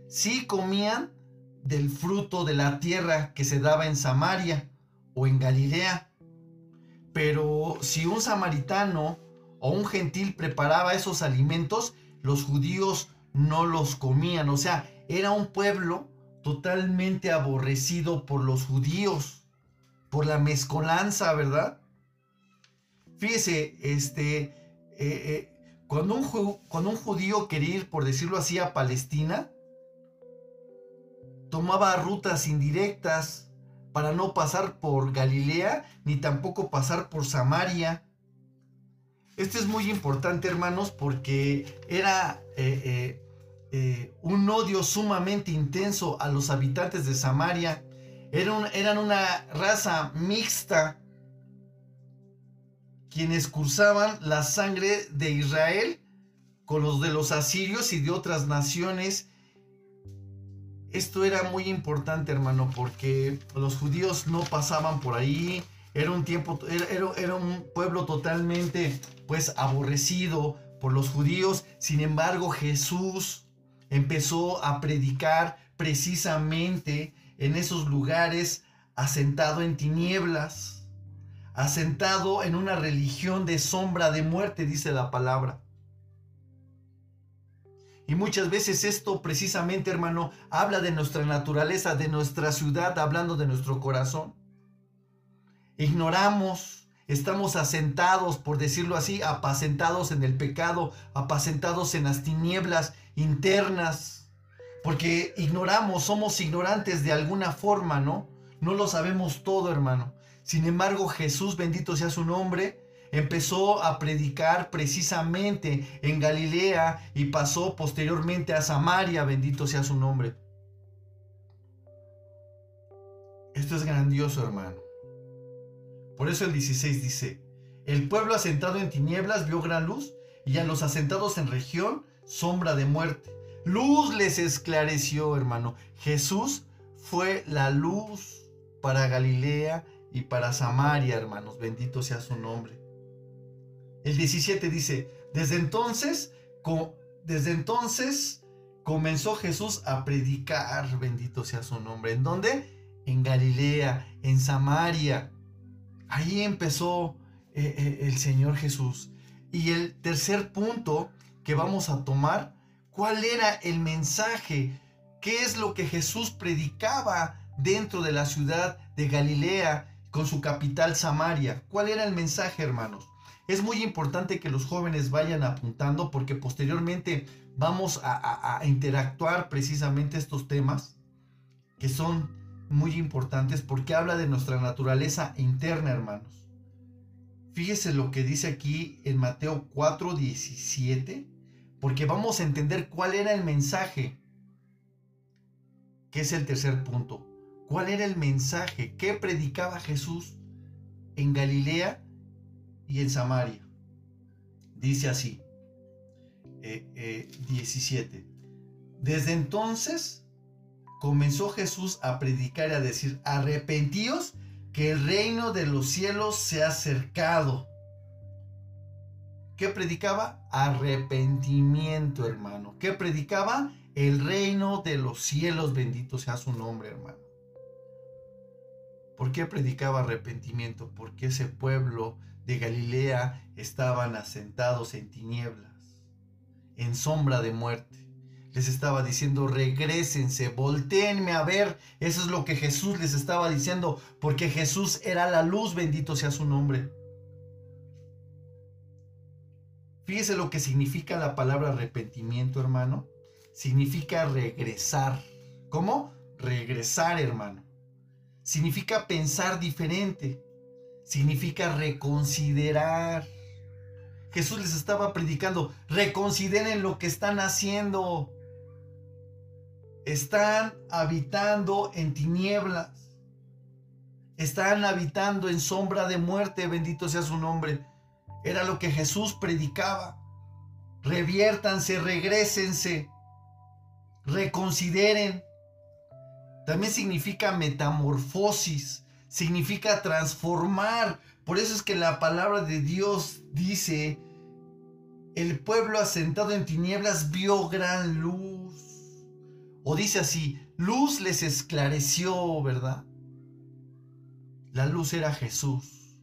Sí comían del fruto de la tierra que se daba en Samaria o en Galilea. Pero si un samaritano o un gentil preparaba esos alimentos, los judíos no los comían. O sea, era un pueblo totalmente aborrecido por los judíos, por la mezcolanza, ¿verdad? Fíjese, este, eh, eh, cuando un, un judío quería ir, por decirlo así, a Palestina, tomaba rutas indirectas para no pasar por Galilea ni tampoco pasar por Samaria. Esto es muy importante, hermanos, porque era eh, eh, eh, un odio sumamente intenso a los habitantes de Samaria. eran una raza mixta quienes cursaban la sangre de Israel con los de los asirios y de otras naciones. Esto era muy importante, hermano, porque los judíos no pasaban por ahí. Era un tiempo, era, era un pueblo totalmente, pues, aborrecido por los judíos. Sin embargo, Jesús empezó a predicar precisamente en esos lugares asentado en tinieblas, asentado en una religión de sombra de muerte, dice la palabra. Y muchas veces esto precisamente, hermano, habla de nuestra naturaleza, de nuestra ciudad, hablando de nuestro corazón. Ignoramos, estamos asentados, por decirlo así, apacentados en el pecado, apacentados en las tinieblas internas, porque ignoramos, somos ignorantes de alguna forma, ¿no? No lo sabemos todo, hermano. Sin embargo, Jesús, bendito sea su nombre, empezó a predicar precisamente en Galilea y pasó posteriormente a Samaria, bendito sea su nombre. Esto es grandioso, hermano. Por eso el 16 dice, el pueblo asentado en tinieblas vio gran luz y a los asentados en región sombra de muerte. Luz les esclareció, hermano. Jesús fue la luz para Galilea y para Samaria, hermanos. Bendito sea su nombre. El 17 dice, desde entonces, desde entonces comenzó Jesús a predicar, bendito sea su nombre. ¿En dónde? En Galilea, en Samaria. Ahí empezó eh, eh, el Señor Jesús. Y el tercer punto que vamos a tomar, cuál era el mensaje, qué es lo que Jesús predicaba dentro de la ciudad de Galilea con su capital Samaria. ¿Cuál era el mensaje, hermanos? Es muy importante que los jóvenes vayan apuntando porque posteriormente vamos a, interactuar precisamente estos temas que son muy importantes porque habla de nuestra naturaleza interna, hermanos. Fíjese lo que dice aquí en Mateo 4, 17 porque vamos a entender cuál era el mensaje, que es el tercer punto. ¿Cuál era el mensaje que predicaba Jesús en Galilea y en Samaria? Dice así, 17. Eh, eh, Desde entonces comenzó Jesús a predicar y a decir, arrepentíos que el reino de los cielos se ha acercado. ¿Qué predicaba? Arrepentimiento, hermano. ¿Qué predicaba? El reino de los cielos, bendito sea su nombre, hermano. ¿Por qué predicaba arrepentimiento? Porque ese pueblo de Galilea estaban asentados en tinieblas, en sombra de muerte. Les estaba diciendo, regresense, volteenme a ver. Eso es lo que Jesús les estaba diciendo, porque Jesús era la luz, bendito sea su nombre. Fíjese lo que significa la palabra arrepentimiento, hermano. Significa regresar. ¿Cómo? Regresar, hermano. Significa pensar diferente. Significa reconsiderar. Jesús les estaba predicando, reconsideren lo que están haciendo. Están habitando en tinieblas. Están habitando en sombra de muerte, bendito sea su nombre. Era lo que Jesús predicaba. Reviértanse, regresense, reconsideren. También significa metamorfosis, significa transformar. Por eso es que la palabra de Dios dice, el pueblo asentado en tinieblas vio gran luz. O dice así, luz les esclareció, ¿verdad? La luz era Jesús.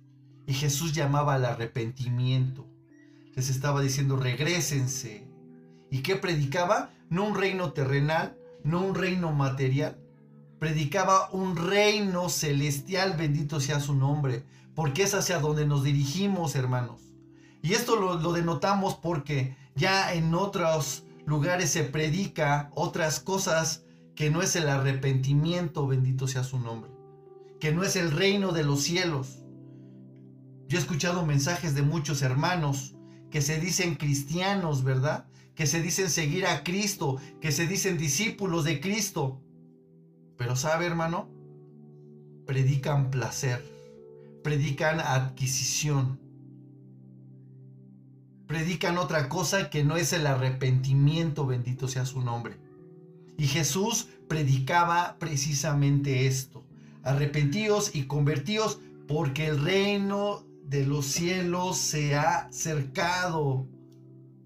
Y Jesús llamaba al arrepentimiento. Les estaba diciendo, regresense. ¿Y qué predicaba? No un reino terrenal, no un reino material. Predicaba un reino celestial, bendito sea su nombre, porque es hacia donde nos dirigimos, hermanos. Y esto lo, lo denotamos porque ya en otros lugares se predica otras cosas que no es el arrepentimiento, bendito sea su nombre, que no es el reino de los cielos. Yo he escuchado mensajes de muchos hermanos que se dicen cristianos, ¿verdad? Que se dicen seguir a Cristo, que se dicen discípulos de Cristo. Pero sabe, hermano, predican placer, predican adquisición, predican otra cosa que no es el arrepentimiento, bendito sea su nombre. Y Jesús predicaba precisamente esto. Arrepentíos y convertíos porque el reino de los cielos se ha cercado.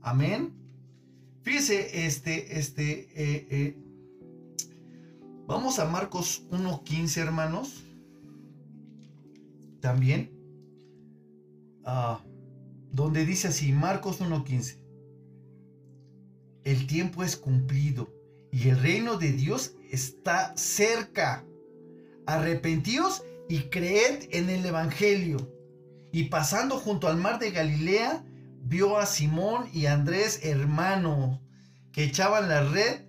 Amén. Fíjese, este, este, eh, eh, vamos a Marcos 1.15, hermanos. También. Ah donde dice así, Marcos 1.15, el tiempo es cumplido y el reino de Dios está cerca. Arrepentíos y creed en el Evangelio. Y pasando junto al mar de Galilea, vio a Simón y Andrés hermanos que echaban la red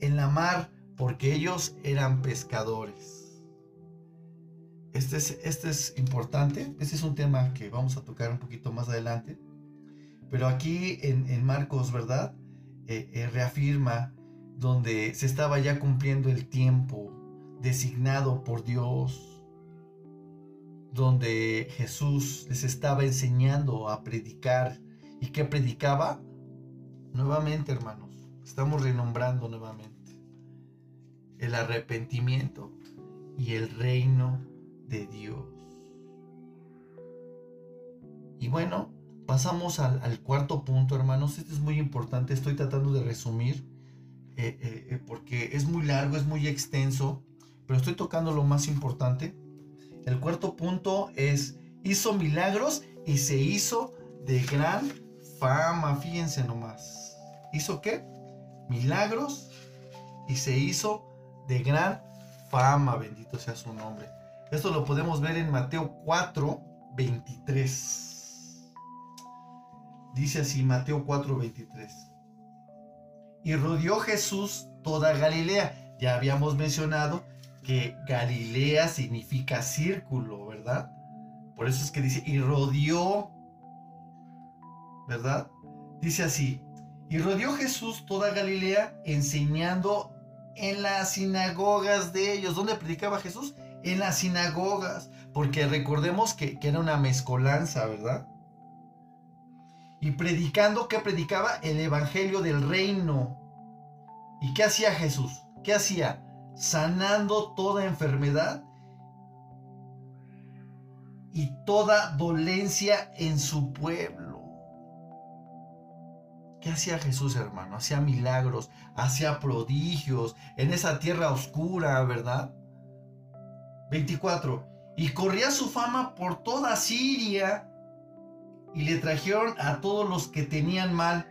en la mar porque ellos eran pescadores. Este es, este es importante, este es un tema que vamos a tocar un poquito más adelante, pero aquí en, Marcos, ¿verdad? Eh, eh, reafirma donde se estaba ya cumpliendo el tiempo designado por Dios, donde Jesús les estaba enseñando a predicar. ¿Y qué predicaba? Nuevamente, hermanos, estamos renombrando nuevamente el arrepentimiento y el reino de Dios. Y bueno, pasamos al, cuarto punto, hermanos. Este es muy importante. Estoy tratando de resumir eh, eh, eh, porque es muy largo, es muy extenso, pero estoy tocando lo más importante. El cuarto punto es, hizo milagros y se hizo de gran fama. Fíjense nomás. ¿Hizo qué? Milagros y se hizo de gran fama. Bendito sea su nombre. Esto lo podemos ver en Mateo 4, 23. Dice así, Mateo 4, 23. Y rodeó Jesús toda Galilea. Ya habíamos mencionado que Galilea significa círculo, ¿verdad? Por eso es que dice, y rodeó, ¿verdad? Dice así, y rodeó Jesús toda Galilea enseñando en las sinagogas de ellos. ¿Dónde predicaba Jesús? en las sinagogas, porque recordemos que, era una mezcolanza, ¿verdad? Y predicando, ¿qué predicaba? El Evangelio del Reino. ¿Y qué hacía Jesús? ¿Qué hacía? Sanando toda enfermedad y toda dolencia en su pueblo. ¿Qué hacía Jesús, hermano? Hacía milagros, hacía prodigios en esa tierra oscura, ¿verdad? 24. Y corría su fama por toda Siria y le trajeron a todos los que tenían mal,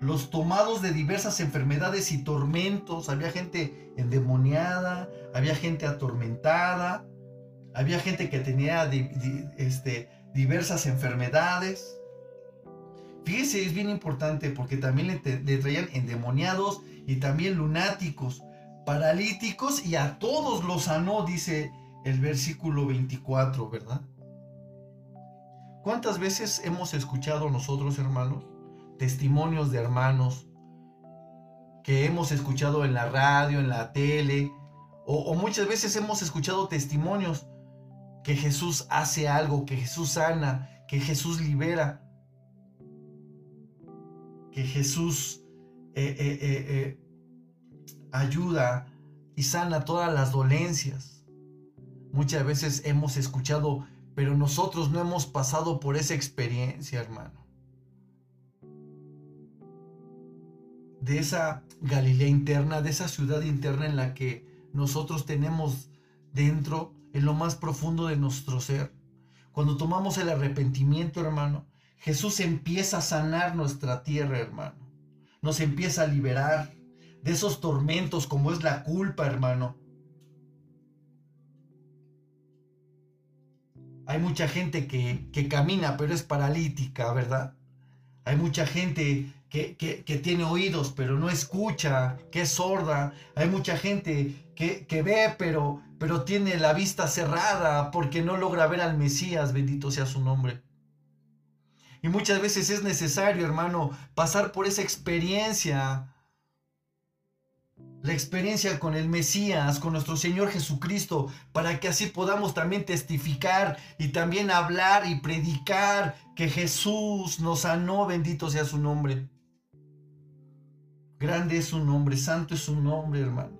los tomados de diversas enfermedades y tormentos. Había gente endemoniada, había gente atormentada, había gente que tenía este, diversas enfermedades. Fíjese, es bien importante porque también le, traían endemoniados y también lunáticos paralíticos y a todos los sanó, dice el versículo 24, ¿verdad? ¿Cuántas veces hemos escuchado nosotros, hermanos, testimonios de hermanos que hemos escuchado en la radio, en la tele, o, muchas veces hemos escuchado testimonios que Jesús hace algo, que Jesús sana, que Jesús libera, que Jesús eh, eh, eh, ayuda y sana todas las dolencias. Muchas veces hemos escuchado, pero nosotros no hemos pasado por esa experiencia, hermano. De esa Galilea interna, de esa ciudad interna en la que nosotros tenemos dentro, en lo más profundo de nuestro ser. Cuando tomamos el arrepentimiento, hermano, Jesús empieza a sanar nuestra tierra, hermano. Nos empieza a liberar de esos tormentos como es la culpa, hermano. Hay mucha gente que, camina pero es paralítica, ¿verdad? Hay mucha gente que que, tiene oídos pero no escucha, que es sorda. Hay mucha gente que, que ve pero, pero tiene la vista cerrada porque no logra ver al Mesías, bendito sea su nombre. Y muchas veces es necesario, hermano, pasar por esa experiencia. La experiencia con el Mesías, con nuestro Señor Jesucristo, para que así podamos también testificar y también hablar y predicar que Jesús nos sanó, bendito sea su nombre. Grande es su nombre, santo es su nombre, hermanos.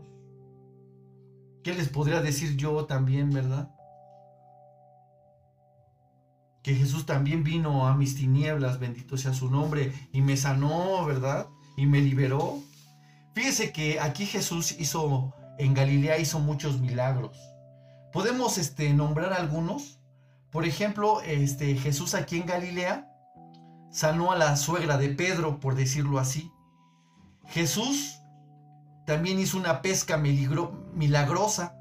¿Qué les podría decir yo también, verdad? Que Jesús también vino a mis tinieblas, bendito sea su nombre, y me sanó, ¿verdad? Y me liberó. Fíjese que aquí Jesús hizo, en Galilea hizo muchos milagros. Podemos este, nombrar algunos. Por ejemplo, este, Jesús aquí en Galilea sanó a la suegra de Pedro, por decirlo así. Jesús también hizo una pesca milagrosa.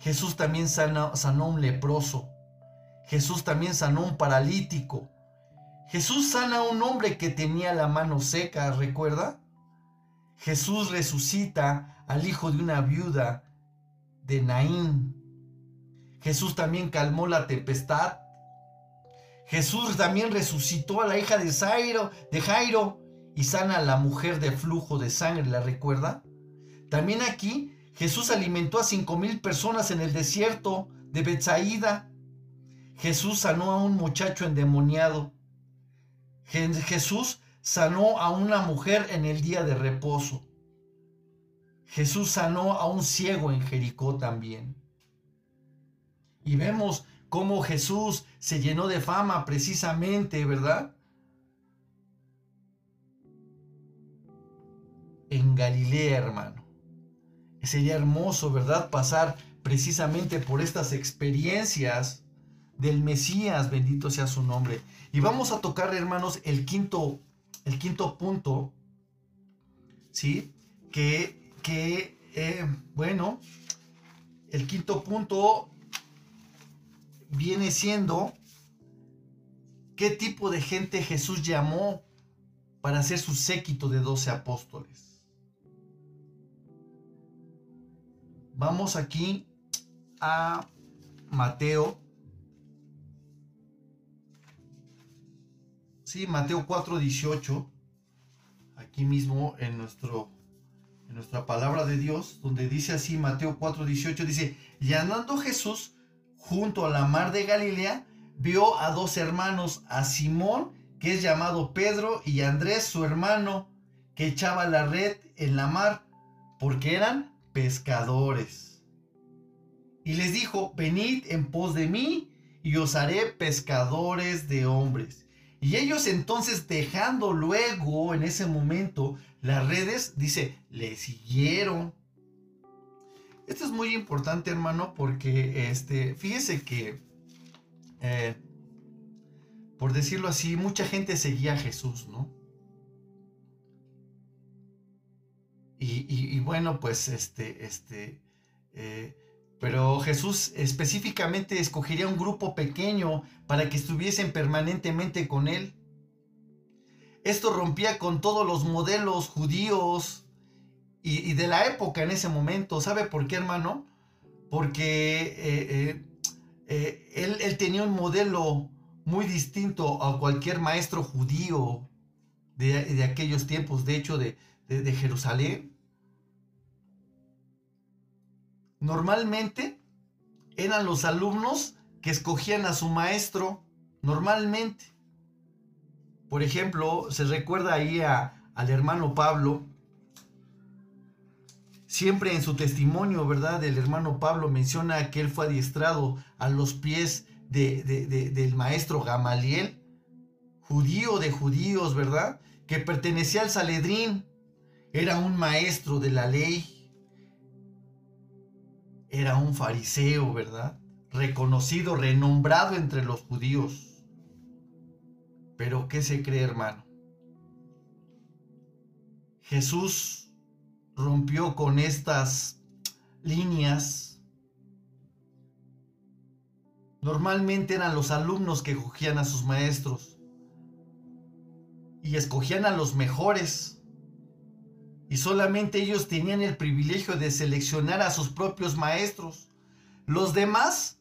Jesús también sanó, sanó un leproso. Jesús también sanó un paralítico. Jesús sana a un hombre que tenía la mano seca, ¿recuerda? Jesús resucita al hijo de una viuda de Naín. Jesús también calmó la tempestad. Jesús también resucitó a la hija de Jairo, de Jairo y sana a la mujer de flujo de sangre, ¿la recuerda? También aquí Jesús alimentó a cinco mil personas en el desierto de Betsaída. Jesús sanó a un muchacho endemoniado. Jesús sanó a una mujer en el día de reposo. Jesús sanó a un ciego en Jericó también. Y vemos cómo Jesús se llenó de fama precisamente, ¿verdad? en Galilea, hermano. Sería hermoso, ¿verdad? Pasar precisamente por estas experiencias del Mesías, bendito sea su nombre. Y vamos a tocar, hermanos, el quinto, el quinto punto, ¿sí? Que, que eh, bueno, el quinto punto viene siendo qué tipo de gente Jesús llamó para ser su séquito de doce apóstoles. Vamos aquí a Mateo. Sí, Mateo 4:18. Aquí mismo en, nuestro, en nuestra palabra de Dios, donde dice así, Mateo 4:18, dice, y andando Jesús junto a la mar de Galilea, vio a dos hermanos, a Simón, que es llamado Pedro, y a Andrés, su hermano, que echaba la red en la mar, porque eran pescadores. Y les dijo, venid en pos de mí y os haré pescadores de hombres. Y ellos entonces dejando luego en ese momento las redes, dice, le siguieron. Esto es muy importante, hermano, porque este, fíjese que, eh, por decirlo así, mucha gente seguía a Jesús, ¿no? Y, bueno, pues este, este, eh, pero Jesús específicamente escogería un grupo pequeño para que estuviesen permanentemente con él. Esto rompía con todos los modelos judíos y, de la época en ese momento. ¿Sabe por qué, hermano? Porque eh, eh, él, tenía un modelo muy distinto a cualquier maestro judío de, aquellos tiempos, de hecho, de Jerusalén. Normalmente eran los alumnos que escogían a su maestro, normalmente. Por ejemplo, se recuerda ahí al hermano Pablo, siempre en su testimonio, ¿verdad? El hermano Pablo menciona que él fue adiestrado a los pies del maestro Gamaliel, judío de judíos, ¿verdad? Que pertenecía al Saledrín, era un maestro de la ley, era un fariseo, ¿verdad? Reconocido, renombrado entre los judíos. Pero ¿qué se cree, hermano? Jesús rompió con estas líneas. Normalmente eran los alumnos que cogían a sus maestros. y escogían a los mejores. Y solamente ellos tenían el privilegio de seleccionar a sus propios maestros. Los demás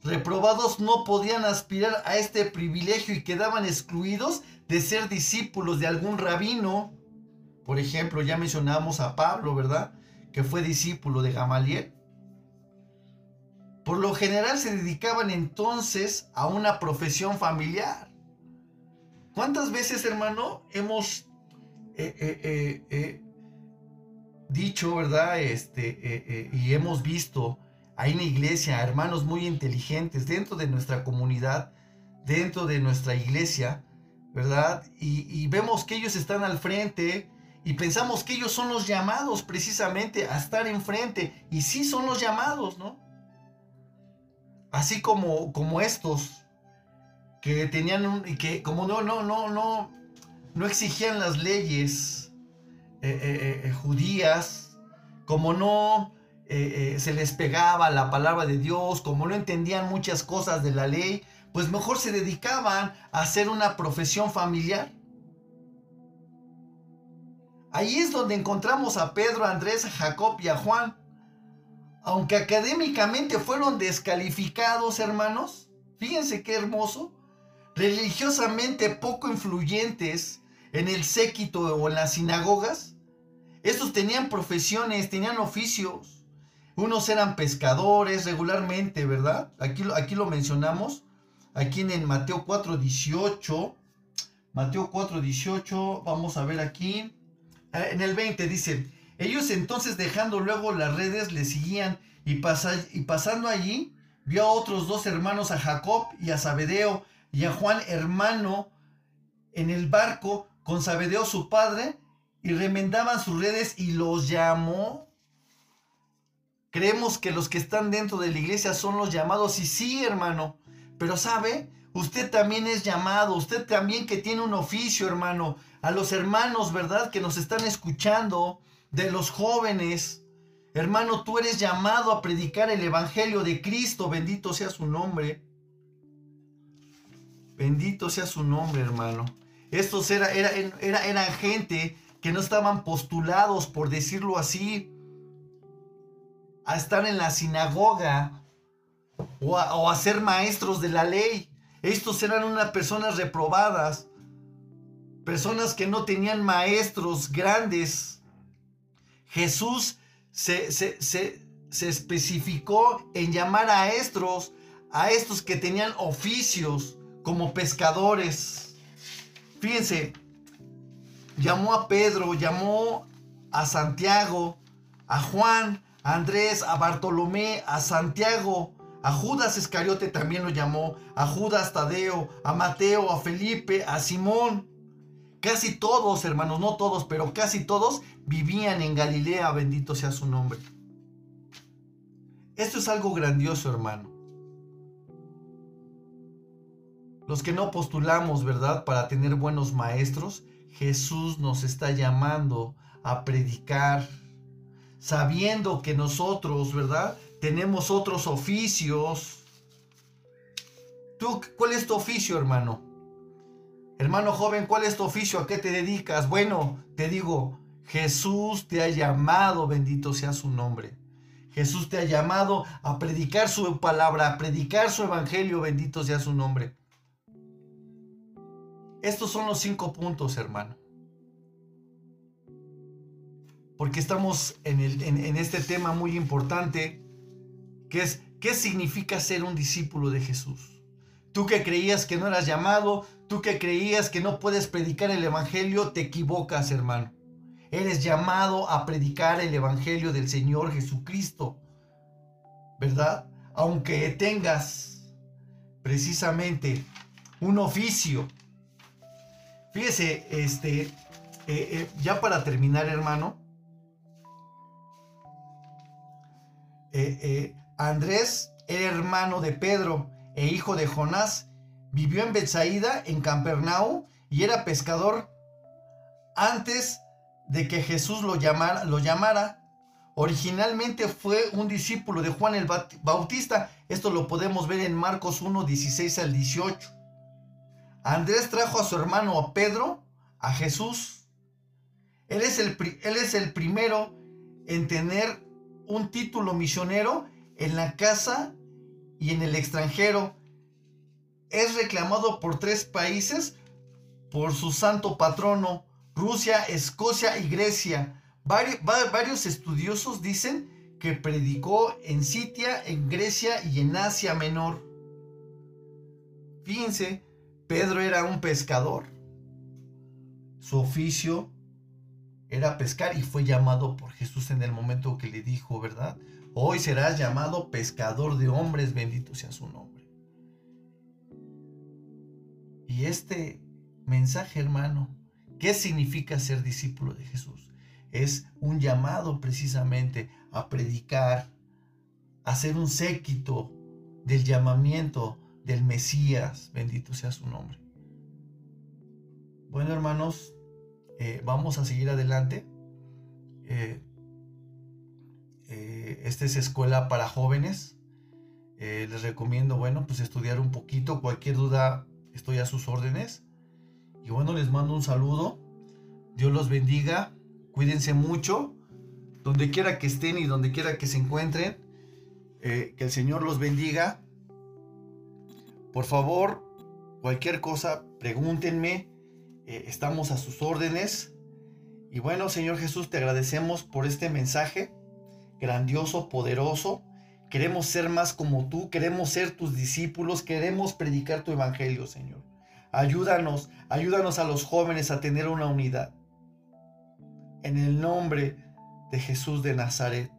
reprobados no podían aspirar a este privilegio y quedaban excluidos de ser discípulos de algún rabino. Por ejemplo, ya mencionamos a Pablo, ¿verdad? Que fue discípulo de Gamaliel. Por lo general se dedicaban entonces a una profesión familiar. ¿Cuántas veces, hermano, hemos eh, eh, eh, dicho, verdad? Este, y hemos visto ahí en iglesia hermanos muy inteligentes dentro de nuestra comunidad, dentro de nuestra iglesia, ¿verdad? Y, y vemos que ellos están al frente y pensamos que ellos son los llamados precisamente a estar enfrente. Y sí son los llamados, ¿no? así como, como estos, que tenían un, que como no, no, no, no, no exigían las leyes eh, eh, eh, judías, como no se les pegaba la palabra de Dios, como no entendían muchas cosas de la ley, pues mejor se dedicaban a hacer una profesión familiar. Ahí es donde encontramos a Pedro, a Andrés, a Jacob y a Juan, aunque académicamente fueron descalificados, hermanos, fíjense qué hermoso, religiosamente poco influyentes en el séquito o en las sinagogas, estos tenían profesiones, tenían oficios. Unos eran pescadores regularmente, ¿verdad? Aquí, aquí lo mencionamos, aquí en Mateo 4, 18. Mateo 4, 18, vamos a ver aquí. Eh, en el 20 dice, ellos entonces dejando luego las redes le seguían y, y pasando allí vio a otros dos hermanos, a Jacob y a Zabedeo y a Juan hermano en el barco con Zabedeo su padre y remendaban sus redes y los llamó. Creemos que los que están dentro de la iglesia son los llamados y sí, hermano, pero sabe, usted también es llamado, usted también que tiene un oficio, hermano, a los hermanos, ¿verdad? Que nos están escuchando, de los jóvenes. Hermano, tú eres llamado a predicar el Evangelio de Cristo. Bendito sea su nombre. Bendito sea su nombre, hermano. Estos era, era, era, eran gente que no estaban postulados, por decirlo así, a estar en la sinagoga o a, ser maestros de la ley. Estos eran unas personas reprobadas, personas que no tenían maestros grandes Jesús se, especificó en llamar a estos, a estos que tenían oficios como pescadores. Fíjense, llamó a Pedro, llamó a Santiago, a Juan, a Andrés, a Bartolomé, a Santiago, a Judas Iscariote también lo llamó, a Judas Tadeo, a Mateo, a Felipe, a Simón. Casi todos, hermanos, no todos, pero casi todos vivían en Galilea, bendito sea su nombre. Esto es algo grandioso, hermano. Los que no postulamos, ¿verdad? Para tener buenos maestros, Jesús nos está llamando a predicar, sabiendo que nosotros, ¿verdad? Tenemos otros oficios. ¿Tú cuál es tu oficio, hermano? Hermano joven, ¿cuál es tu oficio? ¿A qué te dedicas? Bueno, te digo, Jesús te ha llamado, bendito sea su nombre. Jesús te ha llamado a predicar su palabra, a predicar su evangelio, bendito sea su nombre. Estos son los cinco puntos, hermano. Porque estamos en, en este tema muy importante, que es, ¿qué significa ser un discípulo de Jesús? Tú que creías que no eras llamado, Tú que creías que no puedes predicar el Evangelio, te equivocas, hermano. Eres llamado a predicar el Evangelio del Señor Jesucristo, ¿verdad? Aunque tengas precisamente un oficio. Fíjese, este, eh, eh, ya para terminar, hermano, eh, Andrés era hermano de Pedro e hijo de Jonás Vivió en Bethsaida, en Campernau, y era pescador antes de que Jesús lo llamara, lo llamara. Originalmente fue un discípulo de Juan el Bautista. Esto lo podemos ver en Marcos 1, 16 al 18. Andrés trajo a su hermano Pedro a Jesús. Él es el, él es el primero en tener un título misionero en la casa y en el extranjero. Es reclamado por tres países por su santo patrono, Rusia, Escocia y Grecia. Varios, estudiosos dicen que predicó en Sitia, en Grecia y en Asia Menor. Fíjense, Pedro era un pescador. Su oficio era pescar y fue llamado por Jesús en el momento que le dijo, ¿verdad? Hoy serás llamado pescador de hombres, bendito sea su nombre. Y este mensaje, hermano, ¿qué significa ser discípulo de Jesús? Es un llamado precisamente a predicar, a ser un séquito del llamamiento del Mesías, bendito sea su nombre. Bueno, hermanos, eh, vamos a seguir adelante. Eh, eh, esta es escuela para jóvenes. les recomiendo, bueno, pues estudiar un poquito. Cualquier duda, estoy a sus órdenes. Y bueno, les mando un saludo. Dios los bendiga. Cuídense mucho. Donde quiera que estén y donde quiera que se encuentren. que el Señor los bendiga. Por favor, cualquier cosa, pregúntenme. Eh, estamos a sus órdenes. Y bueno, Señor Jesús, te agradecemos por este mensaje grandioso, poderoso. Queremos ser más como tú, queremos ser tus discípulos, queremos predicar tu evangelio, Señor. Ayúdanos, ayúdanos a los jóvenes a tener una unidad. En el nombre de Jesús de Nazaret.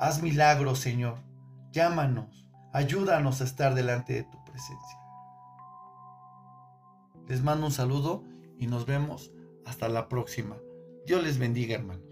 Haz milagros, Señor. Llámanos, ayúdanos a estar delante de tu presencia. Les mando un saludo y nos vemos hasta la próxima. Dios les bendiga, hermanos.